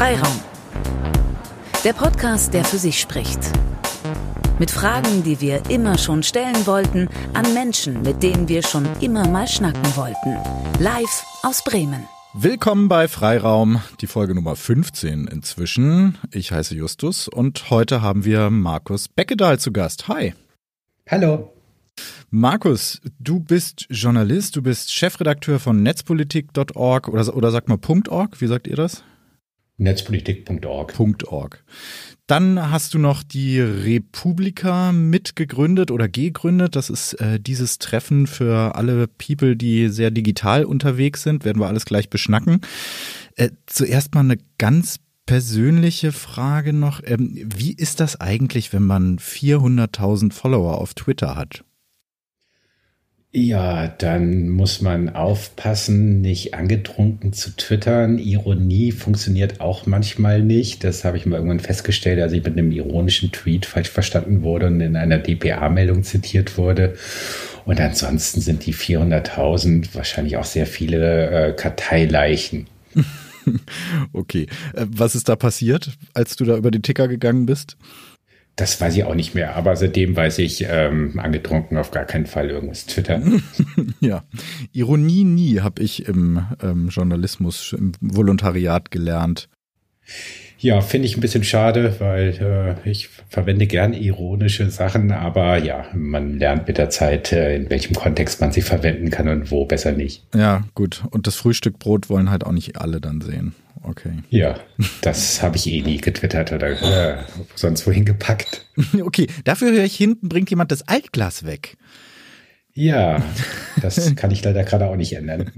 Freiraum. Der Podcast, der für sich spricht. Mit Fragen, die wir immer schon stellen wollten, an Menschen, mit denen wir schon immer mal schnacken wollten. Live aus Bremen. Willkommen bei Freiraum, die Folge Nummer 15 inzwischen. Ich heiße Justus und heute haben wir Markus Beckedahl zu Gast. Hi. Hallo. Markus, du bist Journalist, du bist Chefredakteur von netzpolitik.org oder, oder sagt mal .org, wie sagt ihr das? Netzpolitik.org. .org. Dann hast du noch die Republika mitgegründet oder gegründet. Das ist äh, dieses Treffen für alle People, die sehr digital unterwegs sind. Werden wir alles gleich beschnacken. Äh, zuerst mal eine ganz persönliche Frage noch. Ähm, wie ist das eigentlich, wenn man 400.000 Follower auf Twitter hat? Ja, dann muss man aufpassen, nicht angetrunken zu twittern. Ironie funktioniert auch manchmal nicht. Das habe ich mal irgendwann festgestellt, als ich mit einem ironischen Tweet falsch verstanden wurde und in einer DPA-Meldung zitiert wurde. Und ansonsten sind die 400.000 wahrscheinlich auch sehr viele äh, Karteileichen. okay. Äh, was ist da passiert, als du da über den Ticker gegangen bist? Das weiß ich auch nicht mehr, aber seitdem weiß ich, ähm, angetrunken auf gar keinen Fall irgendwas twittern. ja, Ironie nie habe ich im ähm, Journalismus, im Volontariat gelernt. Ja, finde ich ein bisschen schade, weil äh, ich verwende gern ironische Sachen, aber ja, man lernt mit der Zeit, äh, in welchem Kontext man sie verwenden kann und wo besser nicht. Ja, gut. Und das Frühstückbrot wollen halt auch nicht alle dann sehen. Okay. Ja, das habe ich eh nie getwittert oder äh, sonst wohin gepackt. Okay, dafür höre ich hinten, bringt jemand das Altglas weg. Ja, das kann ich leider gerade auch nicht ändern.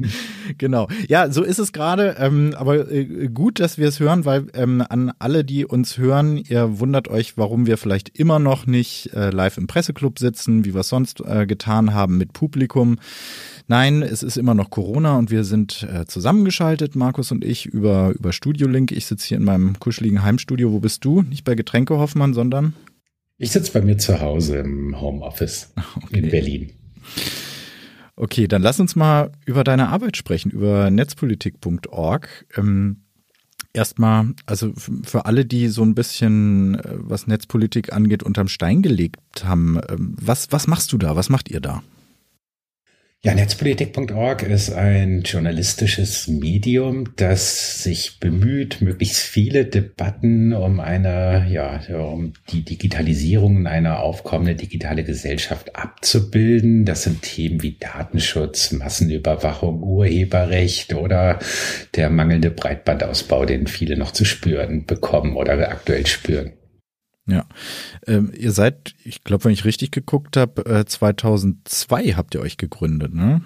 Genau. Ja, so ist es gerade. Ähm, aber äh, gut, dass wir es hören, weil ähm, an alle, die uns hören, ihr wundert euch, warum wir vielleicht immer noch nicht äh, live im Presseclub sitzen, wie wir es sonst äh, getan haben mit Publikum. Nein, es ist immer noch Corona und wir sind äh, zusammengeschaltet, Markus und ich, über, über Studiolink. Ich sitze hier in meinem kuscheligen Heimstudio. Wo bist du? Nicht bei Getränke Hoffmann, sondern? Ich sitze bei mir zu Hause im Homeoffice okay. in Berlin. Okay, dann lass uns mal über deine Arbeit sprechen, über netzpolitik.org. Ähm, Erstmal, also für alle, die so ein bisschen, äh, was Netzpolitik angeht, unterm Stein gelegt haben, ähm, was, was machst du da? Was macht ihr da? Ja, netzpolitik.org ist ein journalistisches Medium, das sich bemüht, möglichst viele Debatten um eine, ja, um die Digitalisierung in eine aufkommende digitale Gesellschaft abzubilden. Das sind Themen wie Datenschutz, Massenüberwachung, Urheberrecht oder der mangelnde Breitbandausbau, den viele noch zu spüren bekommen oder aktuell spüren. Ja, ähm, ihr seid, ich glaube, wenn ich richtig geguckt habe, äh, 2002 habt ihr euch gegründet, ne?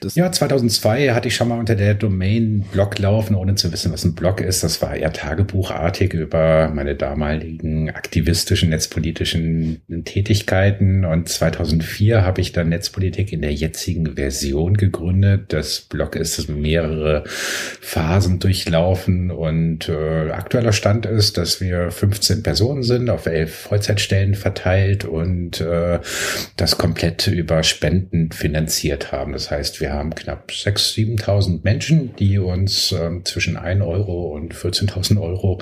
Das ja, 2002 hatte ich schon mal unter der Domain Blog laufen, ohne zu wissen, was ein Blog ist. Das war eher tagebuchartig über meine damaligen aktivistischen, netzpolitischen Tätigkeiten. Und 2004 habe ich dann Netzpolitik in der jetzigen Version gegründet. Das Blog ist mehrere Phasen durchlaufen und äh, aktueller Stand ist, dass wir 15 Personen sind, auf elf Vollzeitstellen verteilt und äh, das komplett über Spenden finanziert haben. Das heißt, wir wir haben knapp 6.000, 7.000 Menschen, die uns äh, zwischen 1 Euro und 14.000 Euro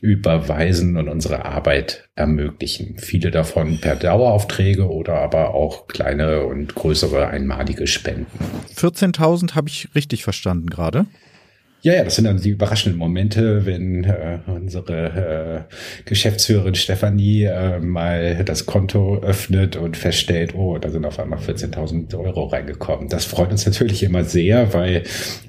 überweisen und unsere Arbeit ermöglichen. Viele davon per Daueraufträge oder aber auch kleine und größere einmalige Spenden. 14.000 habe ich richtig verstanden gerade. Ja, ja, das sind dann die überraschenden Momente, wenn äh, unsere äh, Geschäftsführerin Stefanie äh, mal das Konto öffnet und feststellt, oh, da sind auf einmal 14.000 Euro reingekommen. Das freut uns natürlich immer sehr, weil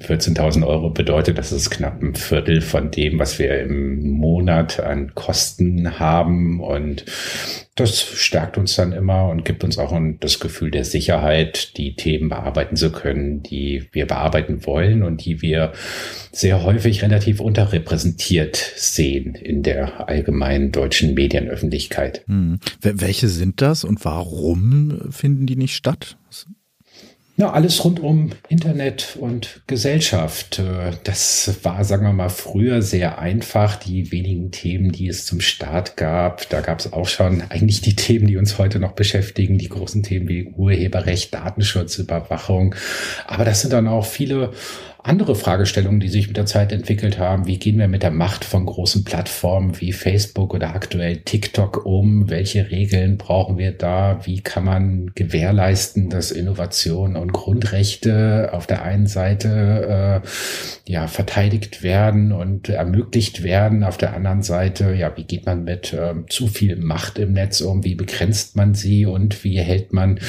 14.000 Euro bedeutet, dass es knapp ein Viertel von dem, was wir im Monat an Kosten haben und das stärkt uns dann immer und gibt uns auch das Gefühl der Sicherheit, die Themen bearbeiten zu können, die wir bearbeiten wollen und die wir sehr häufig relativ unterrepräsentiert sehen in der allgemeinen deutschen Medienöffentlichkeit. Hm. Welche sind das und warum finden die nicht statt? Ja, alles rund um Internet und Gesellschaft. Äh, das war, sagen wir mal, früher sehr einfach. Die wenigen Themen, die es zum Start gab, da gab es auch schon eigentlich die Themen, die uns heute noch beschäftigen, die großen Themen wie Urheberrecht, Datenschutz, Überwachung. Aber das sind dann auch viele andere Fragestellungen, die sich mit der Zeit entwickelt haben. Wie gehen wir mit der Macht von großen Plattformen wie Facebook oder aktuell TikTok um? Welche Regeln brauchen wir da? Wie kann man gewährleisten, dass Innovation und Grundrechte auf der einen Seite äh, ja verteidigt werden und ermöglicht werden? Auf der anderen Seite, ja, wie geht man mit äh, zu viel Macht im Netz um? Wie begrenzt man sie und wie hält man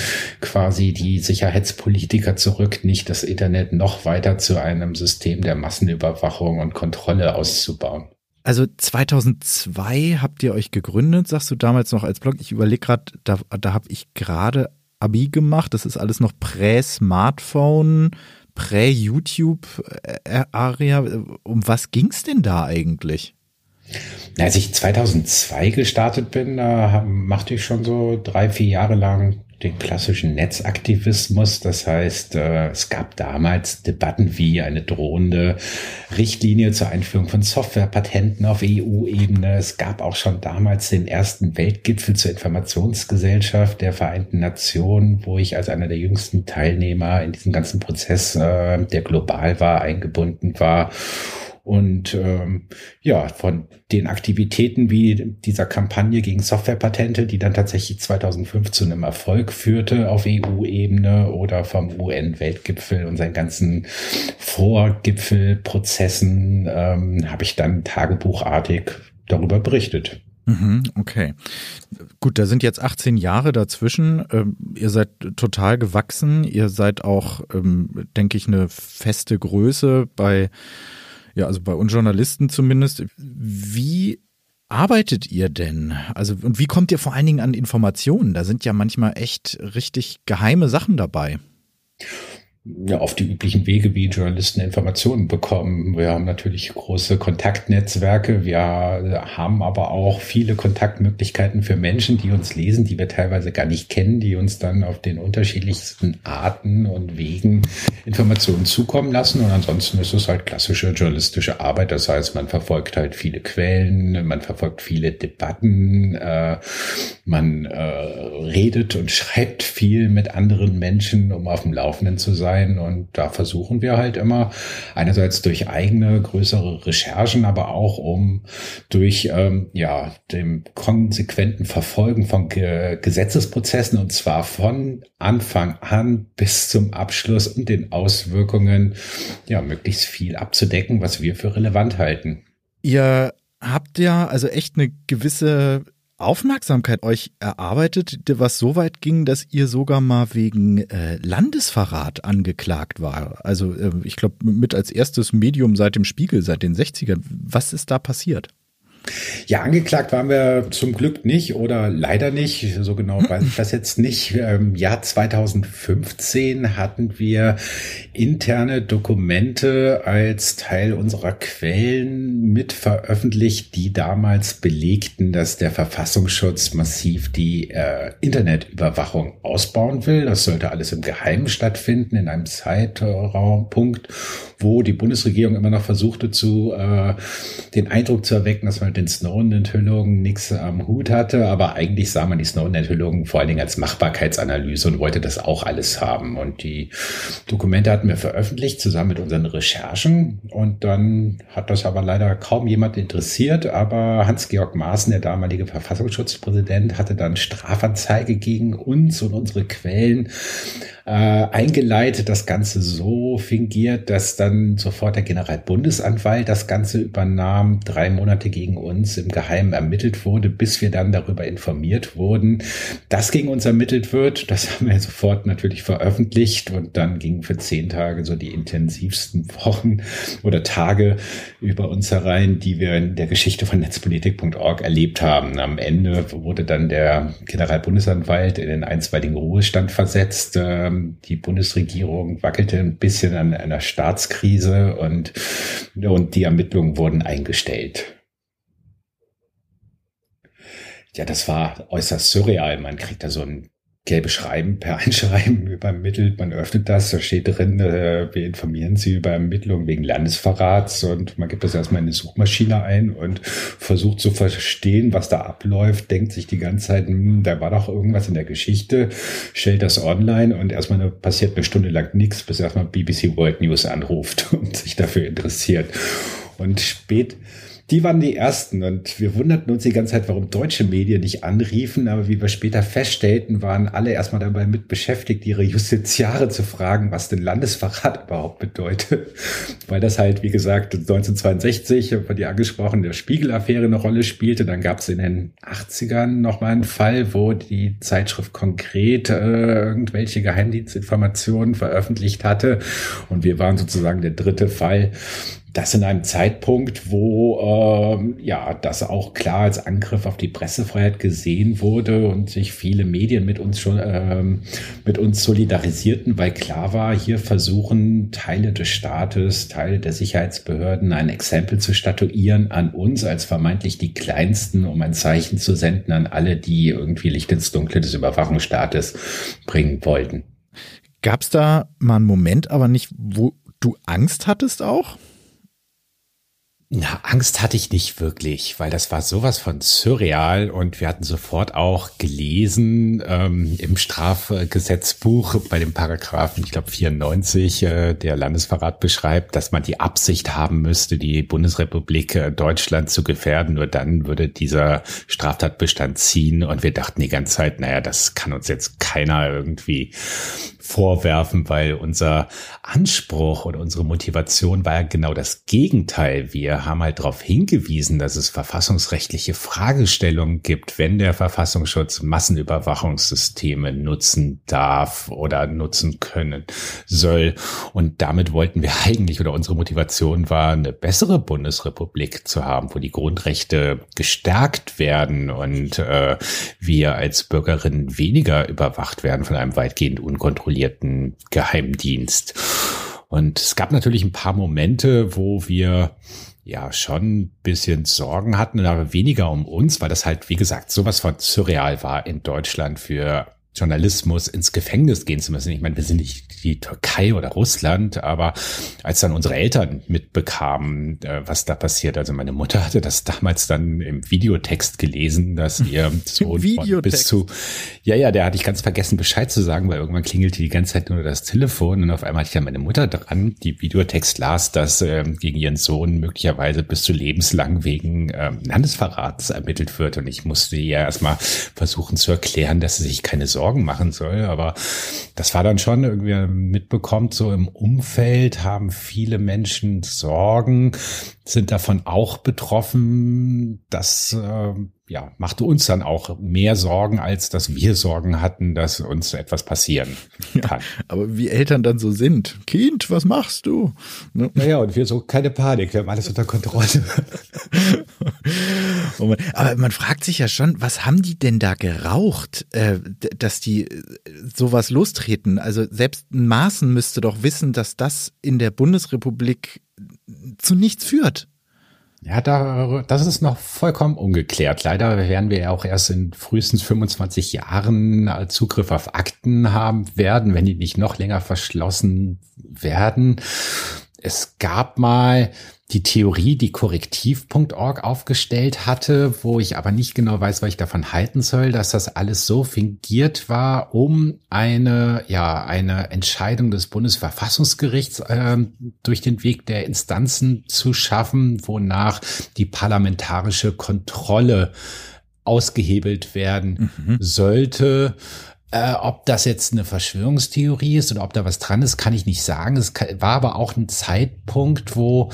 quasi die Sicherheitspolitiker zurück, nicht das Internet noch weiter zu einem System der Massenüberwachung und Kontrolle auszubauen. Also 2002 habt ihr euch gegründet, sagst du damals noch als Blog. Ich überlege gerade, da, da habe ich gerade Abi gemacht. Das ist alles noch Prä-Smartphone, Prä-YouTube-Area. Um was ging es denn da eigentlich? Als ich 2002 gestartet bin, da machte ich schon so drei, vier Jahre lang den klassischen Netzaktivismus. Das heißt, äh, es gab damals Debatten wie eine drohende Richtlinie zur Einführung von Softwarepatenten auf EU-Ebene. Es gab auch schon damals den ersten Weltgipfel zur Informationsgesellschaft der Vereinten Nationen, wo ich als einer der jüngsten Teilnehmer in diesem ganzen Prozess, äh, der global war, eingebunden war. Und ähm, ja, von den Aktivitäten wie dieser Kampagne gegen Softwarepatente, die dann tatsächlich 2005 zu einem Erfolg führte auf EU-Ebene oder vom UN-Weltgipfel und seinen ganzen Vorgipfelprozessen, ähm, habe ich dann tagebuchartig darüber berichtet. Mhm, okay. Gut, da sind jetzt 18 Jahre dazwischen. Ähm, ihr seid total gewachsen. Ihr seid auch, ähm, denke ich, eine feste Größe bei ja, also bei uns Journalisten zumindest. Wie arbeitet ihr denn? Also, und wie kommt ihr vor allen Dingen an Informationen? Da sind ja manchmal echt richtig geheime Sachen dabei ja, auf die üblichen Wege, wie Journalisten Informationen bekommen. Wir haben natürlich große Kontaktnetzwerke. Wir haben aber auch viele Kontaktmöglichkeiten für Menschen, die uns lesen, die wir teilweise gar nicht kennen, die uns dann auf den unterschiedlichsten Arten und Wegen Informationen zukommen lassen. Und ansonsten ist es halt klassische journalistische Arbeit. Das heißt, man verfolgt halt viele Quellen, man verfolgt viele Debatten, äh, man äh, redet und schreibt viel mit anderen Menschen, um auf dem Laufenden zu sein sein. Und da versuchen wir halt immer einerseits durch eigene größere Recherchen, aber auch um durch ähm, ja dem konsequenten Verfolgen von Ge Gesetzesprozessen und zwar von Anfang an bis zum Abschluss und den Auswirkungen ja möglichst viel abzudecken, was wir für relevant halten. Ihr habt ja also echt eine gewisse Aufmerksamkeit euch erarbeitet, was so weit ging, dass ihr sogar mal wegen äh, Landesverrat angeklagt war. Also äh, ich glaube mit als erstes Medium seit dem Spiegel, seit den 60ern. Was ist da passiert? Ja, angeklagt waren wir zum Glück nicht oder leider nicht. So genau weiß ich das jetzt nicht. Im Jahr 2015 hatten wir interne Dokumente als Teil unserer Quellen mit veröffentlicht, die damals belegten, dass der Verfassungsschutz massiv die äh, Internetüberwachung ausbauen will. Das sollte alles im Geheimen stattfinden, in einem Zeitraumpunkt, wo die Bundesregierung immer noch versuchte, zu äh, den Eindruck zu erwecken, dass man mit den Snowden-Enthüllungen nichts am Hut hatte, aber eigentlich sah man die Snowden-Enthüllungen vor allen Dingen als Machbarkeitsanalyse und wollte das auch alles haben. Und die Dokumente hatten wir veröffentlicht zusammen mit unseren Recherchen. Und dann hat das aber leider kaum jemand interessiert, aber Hans-Georg Maaßen, der damalige Verfassungsschutzpräsident, hatte dann Strafanzeige gegen uns und unsere Quellen äh, eingeleitet, das Ganze so fingiert, dass dann sofort der Generalbundesanwalt das Ganze übernahm, drei Monate gegen uns im Geheimen ermittelt wurde, bis wir dann darüber informiert wurden, dass gegen uns ermittelt wird. Das haben wir sofort natürlich veröffentlicht und dann gingen für zehn Tage so die intensivsten Wochen oder Tage über uns herein, die wir in der Geschichte von netzpolitik.org erlebt haben. Am Ende wurde dann der Generalbundesanwalt in den einstweiligen Ruhestand versetzt. Ähm, die Bundesregierung wackelte ein bisschen an einer Staatskrise und, und die Ermittlungen wurden eingestellt. Ja, das war äußerst surreal. Man kriegt da so ein gelbe Schreiben per Einschreiben übermittelt. Man öffnet das, da steht drin, äh, wir informieren Sie über Ermittlungen wegen Landesverrats und man gibt das erstmal in eine Suchmaschine ein und versucht zu verstehen, was da abläuft, denkt sich die ganze Zeit, hm, da war doch irgendwas in der Geschichte, stellt das online und erstmal passiert eine Stunde lang nichts, bis erstmal BBC World News anruft und sich dafür interessiert. Und spät die waren die ersten und wir wunderten uns die ganze Zeit, warum deutsche Medien nicht anriefen, aber wie wir später feststellten, waren alle erstmal dabei mit beschäftigt, ihre Justiziare zu fragen, was denn Landesverrat überhaupt bedeutet. Weil das halt, wie gesagt, 1962, von dir angesprochen, der Spiegel-Affäre eine Rolle spielte. Dann gab es in den 80ern nochmal einen Fall, wo die Zeitschrift konkret äh, irgendwelche Geheimdienstinformationen veröffentlicht hatte. Und wir waren sozusagen der dritte Fall, das in einem Zeitpunkt, wo ähm, ja das auch klar als Angriff auf die Pressefreiheit gesehen wurde und sich viele Medien mit uns schon ähm, mit uns solidarisierten, weil klar war, hier versuchen Teile des Staates, Teile der Sicherheitsbehörden ein Exempel zu statuieren an uns als vermeintlich die kleinsten, um ein Zeichen zu senden an alle, die irgendwie Licht ins Dunkle des Überwachungsstaates bringen wollten. Gab es da mal einen Moment, aber nicht, wo du Angst hattest auch? Na, Angst hatte ich nicht wirklich, weil das war sowas von surreal und wir hatten sofort auch gelesen ähm, im Strafgesetzbuch bei dem Paragraphen, ich glaube 94, äh, der Landesverrat beschreibt, dass man die Absicht haben müsste, die Bundesrepublik äh, Deutschland zu gefährden. Nur dann würde dieser Straftatbestand ziehen und wir dachten die ganze Zeit, naja, das kann uns jetzt keiner irgendwie vorwerfen, weil unser Anspruch oder unsere Motivation war ja genau das Gegenteil. Wir haben halt darauf hingewiesen, dass es verfassungsrechtliche Fragestellungen gibt, wenn der Verfassungsschutz Massenüberwachungssysteme nutzen darf oder nutzen können soll. Und damit wollten wir eigentlich oder unsere Motivation war, eine bessere Bundesrepublik zu haben, wo die Grundrechte gestärkt werden und äh, wir als Bürgerinnen weniger überwacht werden von einem weitgehend unkontrollierten kontrollierten Geheimdienst. Und es gab natürlich ein paar Momente, wo wir ja schon ein bisschen Sorgen hatten, aber weniger um uns, weil das halt, wie gesagt, sowas von surreal war in Deutschland für Journalismus ins Gefängnis gehen zu müssen. Ich meine, wir sind nicht die Türkei oder Russland, aber als dann unsere Eltern mitbekamen, äh, was da passiert, also meine Mutter hatte das damals dann im Videotext gelesen, dass ihr Sohn bis zu, ja, ja, der hatte ich ganz vergessen Bescheid zu sagen, weil irgendwann klingelte die ganze Zeit nur das Telefon und auf einmal hatte ich dann meine Mutter dran, die Videotext las, dass äh, gegen ihren Sohn möglicherweise bis zu lebenslang wegen äh, Landesverrats ermittelt wird. Und ich musste ihr erstmal versuchen zu erklären, dass sie sich keine Sorgen Sorgen machen soll. Aber das war dann schon irgendwie mitbekommt, so im Umfeld haben viele Menschen Sorgen, sind davon auch betroffen. Das äh, ja, machte uns dann auch mehr Sorgen, als dass wir Sorgen hatten, dass uns etwas passieren kann. Ja, aber wie Eltern dann so sind. Kind, was machst du? Ne? Naja, und wir so, keine Panik, wir haben alles unter Kontrolle. Oh aber man fragt sich ja schon, was haben die denn da geraucht, äh, dass die äh, sowas lostreten? Also selbst Maßen müsste doch wissen, dass das in der Bundesrepublik zu nichts führt. Ja, da, das ist noch vollkommen ungeklärt. Leider werden wir ja auch erst in frühestens 25 Jahren Zugriff auf Akten haben werden, wenn die nicht noch länger verschlossen werden. Es gab mal die Theorie, die korrektiv.org aufgestellt hatte, wo ich aber nicht genau weiß, was ich davon halten soll, dass das alles so fingiert war, um eine, ja, eine Entscheidung des Bundesverfassungsgerichts äh, durch den Weg der Instanzen zu schaffen, wonach die parlamentarische Kontrolle ausgehebelt werden mhm. sollte. Äh, ob das jetzt eine Verschwörungstheorie ist oder ob da was dran ist, kann ich nicht sagen. Es war aber auch ein Zeitpunkt, wo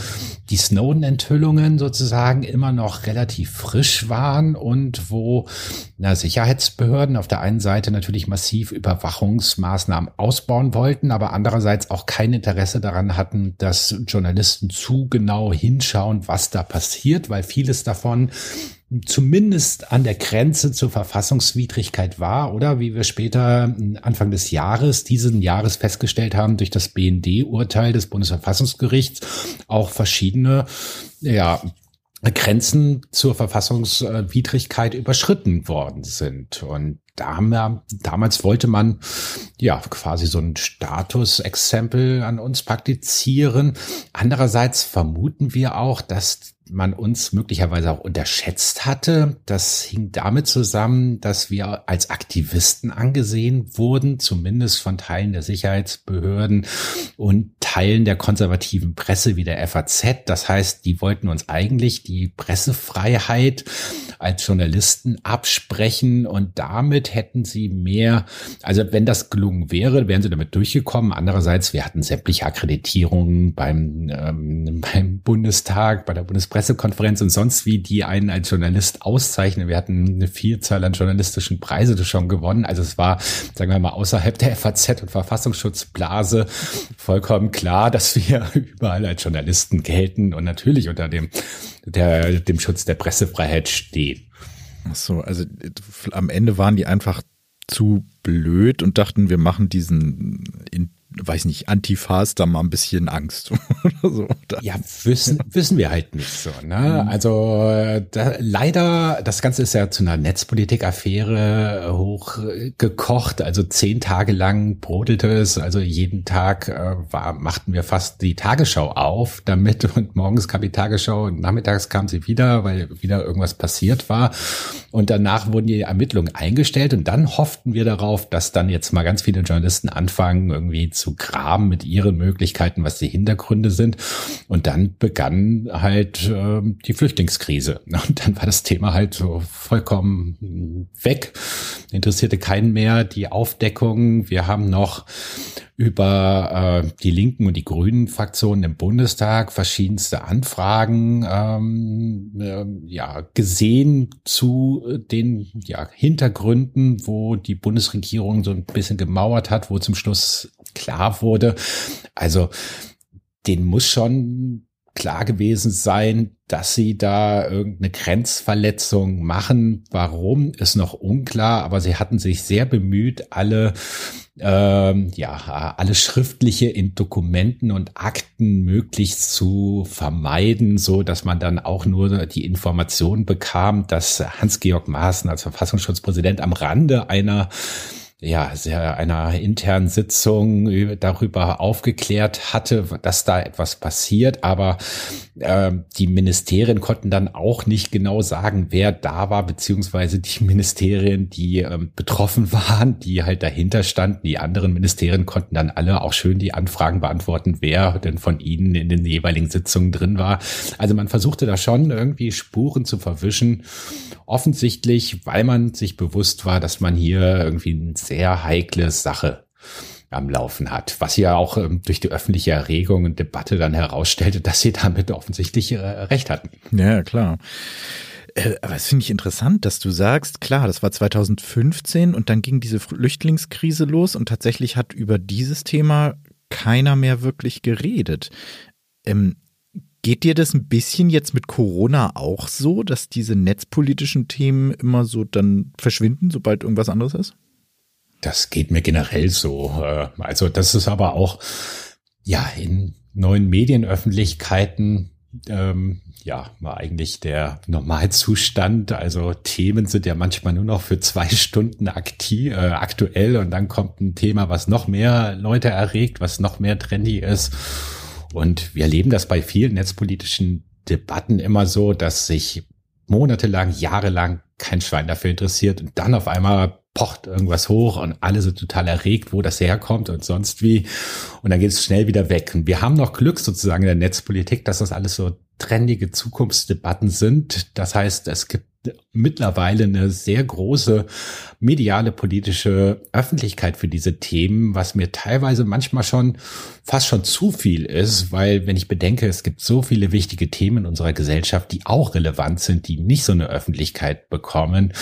die Snowden-Enthüllungen sozusagen immer noch relativ frisch waren und wo na, Sicherheitsbehörden auf der einen Seite natürlich massiv Überwachungsmaßnahmen ausbauen wollten, aber andererseits auch kein Interesse daran hatten, dass Journalisten zu genau hinschauen, was da passiert, weil vieles davon zumindest an der Grenze zur Verfassungswidrigkeit war oder wie wir später Anfang des Jahres, diesen Jahres festgestellt haben durch das BND-Urteil des Bundesverfassungsgerichts auch verschiedene ja, Grenzen zur Verfassungswidrigkeit überschritten worden sind. Und damals wollte man ja quasi so ein Statusexempel an uns praktizieren. Andererseits vermuten wir auch, dass man uns möglicherweise auch unterschätzt hatte. Das hing damit zusammen, dass wir als Aktivisten angesehen wurden, zumindest von Teilen der Sicherheitsbehörden und Teilen der konservativen Presse wie der FAZ. Das heißt, die wollten uns eigentlich die Pressefreiheit als Journalisten absprechen und damit hätten sie mehr, also wenn das gelungen wäre, wären sie damit durchgekommen. Andererseits, wir hatten sämtliche Akkreditierungen beim, ähm, beim Bundestag, bei der Bundespresse Pressekonferenz und sonst wie, die einen als Journalist auszeichnen. Wir hatten eine Vielzahl an journalistischen Preise schon gewonnen. Also es war, sagen wir mal, außerhalb der FAZ und Verfassungsschutzblase vollkommen klar, dass wir überall als Journalisten gelten und natürlich unter dem, der, dem Schutz der Pressefreiheit stehen. Ach so, also am Ende waren die einfach zu blöd und dachten, wir machen diesen in weiß nicht, Antifas da mal ein bisschen Angst oder so. Ja, wissen, wissen wir halt nicht so. Ne? Mhm. Also da, leider, das Ganze ist ja zu einer Netzpolitik-Affäre hochgekocht. Also zehn Tage lang brodelte es. Also jeden Tag äh, war, machten wir fast die Tagesschau auf damit und morgens kam die Tagesschau und nachmittags kam sie wieder, weil wieder irgendwas passiert war. Und danach wurden die Ermittlungen eingestellt und dann hofften wir darauf, dass dann jetzt mal ganz viele Journalisten anfangen, irgendwie zu graben mit ihren Möglichkeiten, was die Hintergründe sind. Und dann begann halt äh, die Flüchtlingskrise. Und dann war das Thema halt so vollkommen weg. Interessierte keinen mehr die Aufdeckung. Wir haben noch über äh, die Linken und die Grünen Fraktionen im Bundestag verschiedenste Anfragen ähm, äh, ja gesehen zu den ja, Hintergründen, wo die Bundesregierung so ein bisschen gemauert hat, wo zum Schluss klar wurde. Also den muss schon klar gewesen sein, dass sie da irgendeine Grenzverletzung machen. Warum ist noch unklar, aber sie hatten sich sehr bemüht, alle ähm, ja alles schriftliche in Dokumenten und Akten möglichst zu vermeiden, so dass man dann auch nur die Information bekam, dass Hans-Georg Maaßen als Verfassungsschutzpräsident am Rande einer ja, sehr einer internen Sitzung darüber aufgeklärt hatte, dass da etwas passiert, aber äh, die Ministerien konnten dann auch nicht genau sagen, wer da war, beziehungsweise die Ministerien, die ähm, betroffen waren, die halt dahinter standen. Die anderen Ministerien konnten dann alle auch schön die Anfragen beantworten, wer denn von ihnen in den jeweiligen Sitzungen drin war. Also man versuchte da schon irgendwie Spuren zu verwischen. Offensichtlich, weil man sich bewusst war, dass man hier irgendwie ein sehr heikle Sache am Laufen hat, was ja auch ähm, durch die öffentliche Erregung und Debatte dann herausstellte, dass sie damit offensichtlich äh, recht hatten. Ja, klar. Äh, aber es finde ich interessant, dass du sagst, klar, das war 2015 und dann ging diese Flüchtlingskrise los und tatsächlich hat über dieses Thema keiner mehr wirklich geredet. Ähm, geht dir das ein bisschen jetzt mit Corona auch so, dass diese netzpolitischen Themen immer so dann verschwinden, sobald irgendwas anderes ist? Das geht mir generell so. Äh, also das ist aber auch ja in neuen Medienöffentlichkeiten ähm, ja war eigentlich der Normalzustand. Also Themen sind ja manchmal nur noch für zwei Stunden aktiv, äh, aktuell und dann kommt ein Thema, was noch mehr Leute erregt, was noch mehr trendy ist. Und wir erleben das bei vielen netzpolitischen Debatten immer so, dass sich monatelang, jahrelang kein Schwein dafür interessiert und dann auf einmal pocht irgendwas hoch und alle sind total erregt, wo das herkommt und sonst wie. Und dann geht es schnell wieder weg. Und wir haben noch Glück sozusagen in der Netzpolitik, dass das alles so trendige Zukunftsdebatten sind. Das heißt, es gibt mittlerweile eine sehr große mediale politische Öffentlichkeit für diese Themen, was mir teilweise manchmal schon fast schon zu viel ist, weil wenn ich bedenke, es gibt so viele wichtige Themen in unserer Gesellschaft, die auch relevant sind, die nicht so eine Öffentlichkeit bekommen,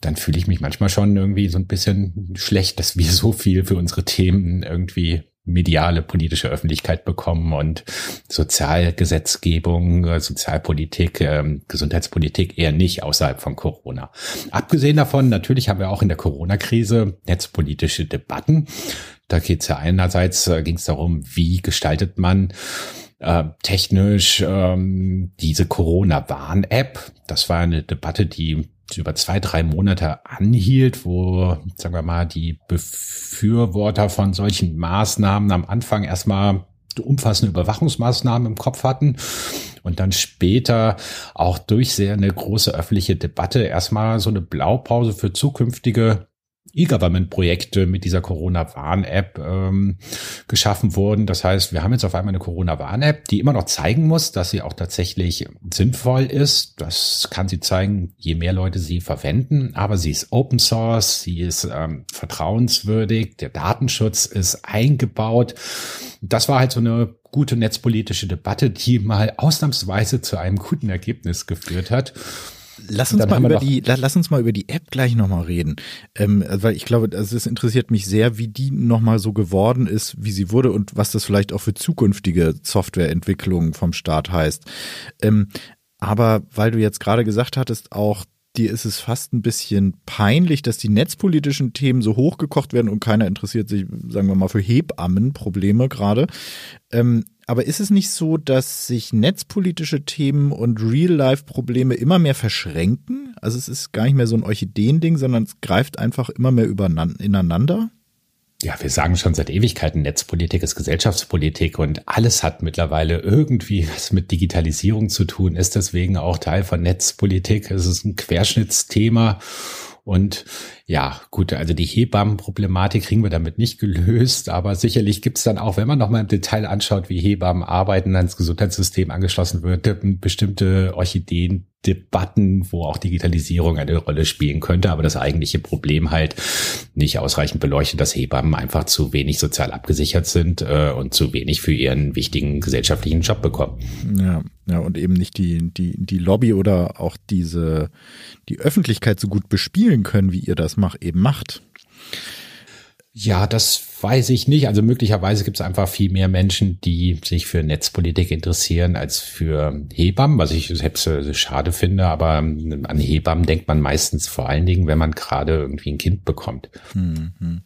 dann fühle ich mich manchmal schon irgendwie so ein bisschen schlecht, dass wir so viel für unsere Themen irgendwie mediale politische Öffentlichkeit bekommen und Sozialgesetzgebung, äh, Sozialpolitik, ähm, Gesundheitspolitik eher nicht außerhalb von Corona. Abgesehen davon, natürlich haben wir auch in der Corona-Krise netzpolitische Debatten. Da geht es ja einerseits, äh, ging es darum, wie gestaltet man äh, technisch ähm, diese Corona-Warn-App. Das war eine Debatte, die über zwei, drei Monate anhielt, wo, sagen wir mal, die Befürworter von solchen Maßnahmen am Anfang erstmal umfassende Überwachungsmaßnahmen im Kopf hatten und dann später auch durch sehr eine große öffentliche Debatte erstmal so eine Blaupause für zukünftige E-Government-Projekte mit dieser Corona-Warn-App ähm, geschaffen wurden. Das heißt, wir haben jetzt auf einmal eine Corona-Warn-App, die immer noch zeigen muss, dass sie auch tatsächlich sinnvoll ist. Das kann sie zeigen, je mehr Leute sie verwenden. Aber sie ist Open Source, sie ist ähm, vertrauenswürdig, der Datenschutz ist eingebaut. Das war halt so eine gute netzpolitische Debatte, die mal ausnahmsweise zu einem guten Ergebnis geführt hat. Lass uns, mal über die, lass uns mal über die App gleich nochmal reden. Ähm, weil ich glaube, also es interessiert mich sehr, wie die nochmal so geworden ist, wie sie wurde und was das vielleicht auch für zukünftige Softwareentwicklungen vom Staat heißt. Ähm, aber weil du jetzt gerade gesagt hattest, auch dir ist es fast ein bisschen peinlich, dass die netzpolitischen Themen so hochgekocht werden und keiner interessiert sich, sagen wir mal, für Hebammenprobleme gerade. Ähm, aber ist es nicht so, dass sich netzpolitische Themen und Real-Life-Probleme immer mehr verschränken? Also es ist gar nicht mehr so ein Orchideending, sondern es greift einfach immer mehr ineinander? Ja, wir sagen schon seit Ewigkeiten, Netzpolitik ist Gesellschaftspolitik und alles hat mittlerweile irgendwie was mit Digitalisierung zu tun, ist deswegen auch Teil von Netzpolitik. Es ist ein Querschnittsthema und ja, gut, also die Hebammenproblematik kriegen wir damit nicht gelöst, aber sicherlich gibt es dann auch, wenn man nochmal im Detail anschaut, wie Hebammen arbeiten, ans Gesundheitssystem angeschlossen wird, bestimmte Orchideen, Debatten, wo auch Digitalisierung eine Rolle spielen könnte, aber das eigentliche Problem halt nicht ausreichend beleuchtet, dass Hebammen einfach zu wenig sozial abgesichert sind äh, und zu wenig für ihren wichtigen gesellschaftlichen Job bekommen. Ja, ja, und eben nicht die, die, die Lobby oder auch diese, die Öffentlichkeit so gut bespielen können, wie ihr das mach, eben macht. Ja, das weiß ich nicht. Also möglicherweise gibt es einfach viel mehr Menschen, die sich für Netzpolitik interessieren als für Hebammen, was ich selbst äh, schade finde. Aber ähm, an Hebammen denkt man meistens vor allen Dingen, wenn man gerade irgendwie ein Kind bekommt. Mhm.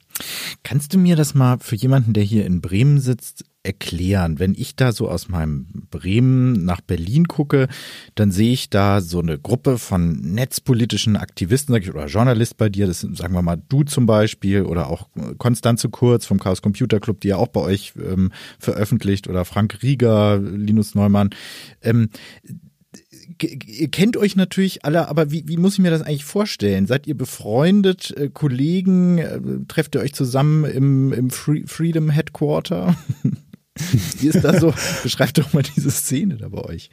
Kannst du mir das mal für jemanden, der hier in Bremen sitzt, erklären. Wenn ich da so aus meinem Bremen nach Berlin gucke, dann sehe ich da so eine Gruppe von netzpolitischen Aktivisten, sag ich, oder Journalist bei dir, das sind, sagen wir mal, du zum Beispiel oder auch Konstanze Kurz vom Chaos Computer Club, die ja auch bei euch ähm, veröffentlicht oder Frank Rieger, Linus Neumann. Ähm, ihr kennt euch natürlich alle, aber wie, wie muss ich mir das eigentlich vorstellen? Seid ihr befreundet, äh, Kollegen? Äh, trefft ihr euch zusammen im, im Free Freedom Headquarter? Wie ist das so? Beschreibt doch mal diese Szene da bei euch.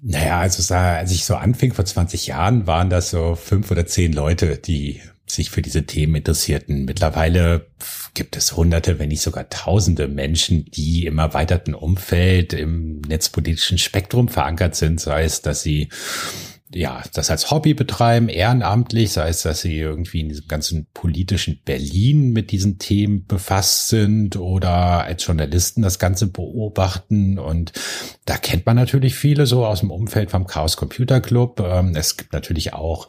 Naja, also als ich so anfing vor 20 Jahren, waren das so fünf oder zehn Leute, die sich für diese Themen interessierten. Mittlerweile gibt es hunderte, wenn nicht sogar tausende Menschen, die im erweiterten Umfeld im netzpolitischen Spektrum verankert sind, sei es, dass sie ja, das als Hobby betreiben, ehrenamtlich, sei es, dass sie irgendwie in diesem ganzen politischen Berlin mit diesen Themen befasst sind oder als Journalisten das Ganze beobachten. Und da kennt man natürlich viele so aus dem Umfeld vom Chaos Computer Club. Ähm, es gibt natürlich auch,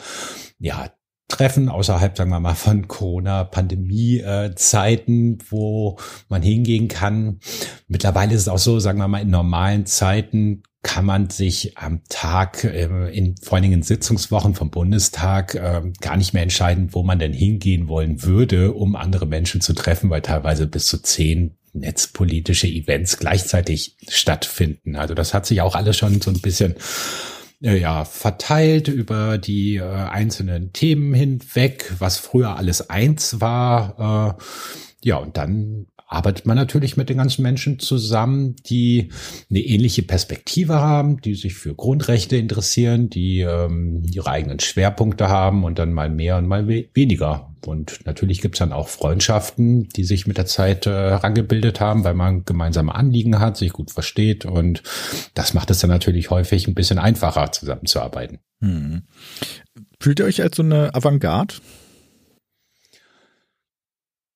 ja, Treffen außerhalb, sagen wir mal, von Corona-Pandemie-Zeiten, wo man hingehen kann. Mittlerweile ist es auch so, sagen wir mal, in normalen Zeiten kann man sich am Tag, äh, in vor allen Dingen in Sitzungswochen vom Bundestag, äh, gar nicht mehr entscheiden, wo man denn hingehen wollen würde, um andere Menschen zu treffen, weil teilweise bis zu zehn netzpolitische Events gleichzeitig stattfinden. Also das hat sich auch alles schon so ein bisschen ja, verteilt über die äh, einzelnen Themen hinweg, was früher alles eins war. Äh, ja, und dann arbeitet man natürlich mit den ganzen Menschen zusammen, die eine ähnliche Perspektive haben, die sich für Grundrechte interessieren, die ähm, ihre eigenen Schwerpunkte haben und dann mal mehr und mal we weniger. Und natürlich gibt's dann auch Freundschaften, die sich mit der Zeit äh, herangebildet haben, weil man gemeinsame Anliegen hat, sich gut versteht. Und das macht es dann natürlich häufig ein bisschen einfacher, zusammenzuarbeiten. Hm. Fühlt ihr euch als so eine Avantgarde?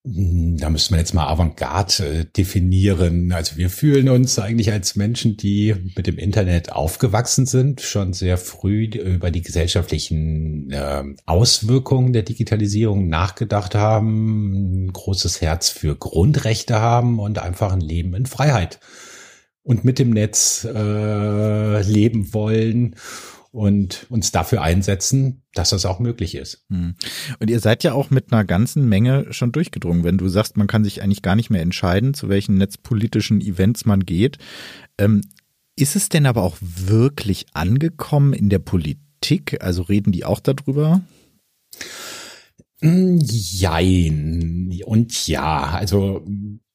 Da müsste man jetzt mal Avantgarde äh, definieren. Also wir fühlen uns eigentlich als Menschen, die mit dem Internet aufgewachsen sind, schon sehr früh über die gesellschaftlichen äh, Auswirkungen der Digitalisierung nachgedacht haben, ein großes Herz für Grundrechte haben und einfach ein Leben in Freiheit und mit dem Netz äh, leben wollen und uns dafür einsetzen, dass das auch möglich ist. Hm. Und ihr seid ja auch mit einer ganzen Menge schon durchgedrungen. Wenn du sagst, man kann sich eigentlich gar nicht mehr entscheiden, zu welchen netzpolitischen Events man geht. Ähm, ist es denn aber auch wirklich angekommen in der Politik? Also reden die auch darüber? Hm, jein und ja, also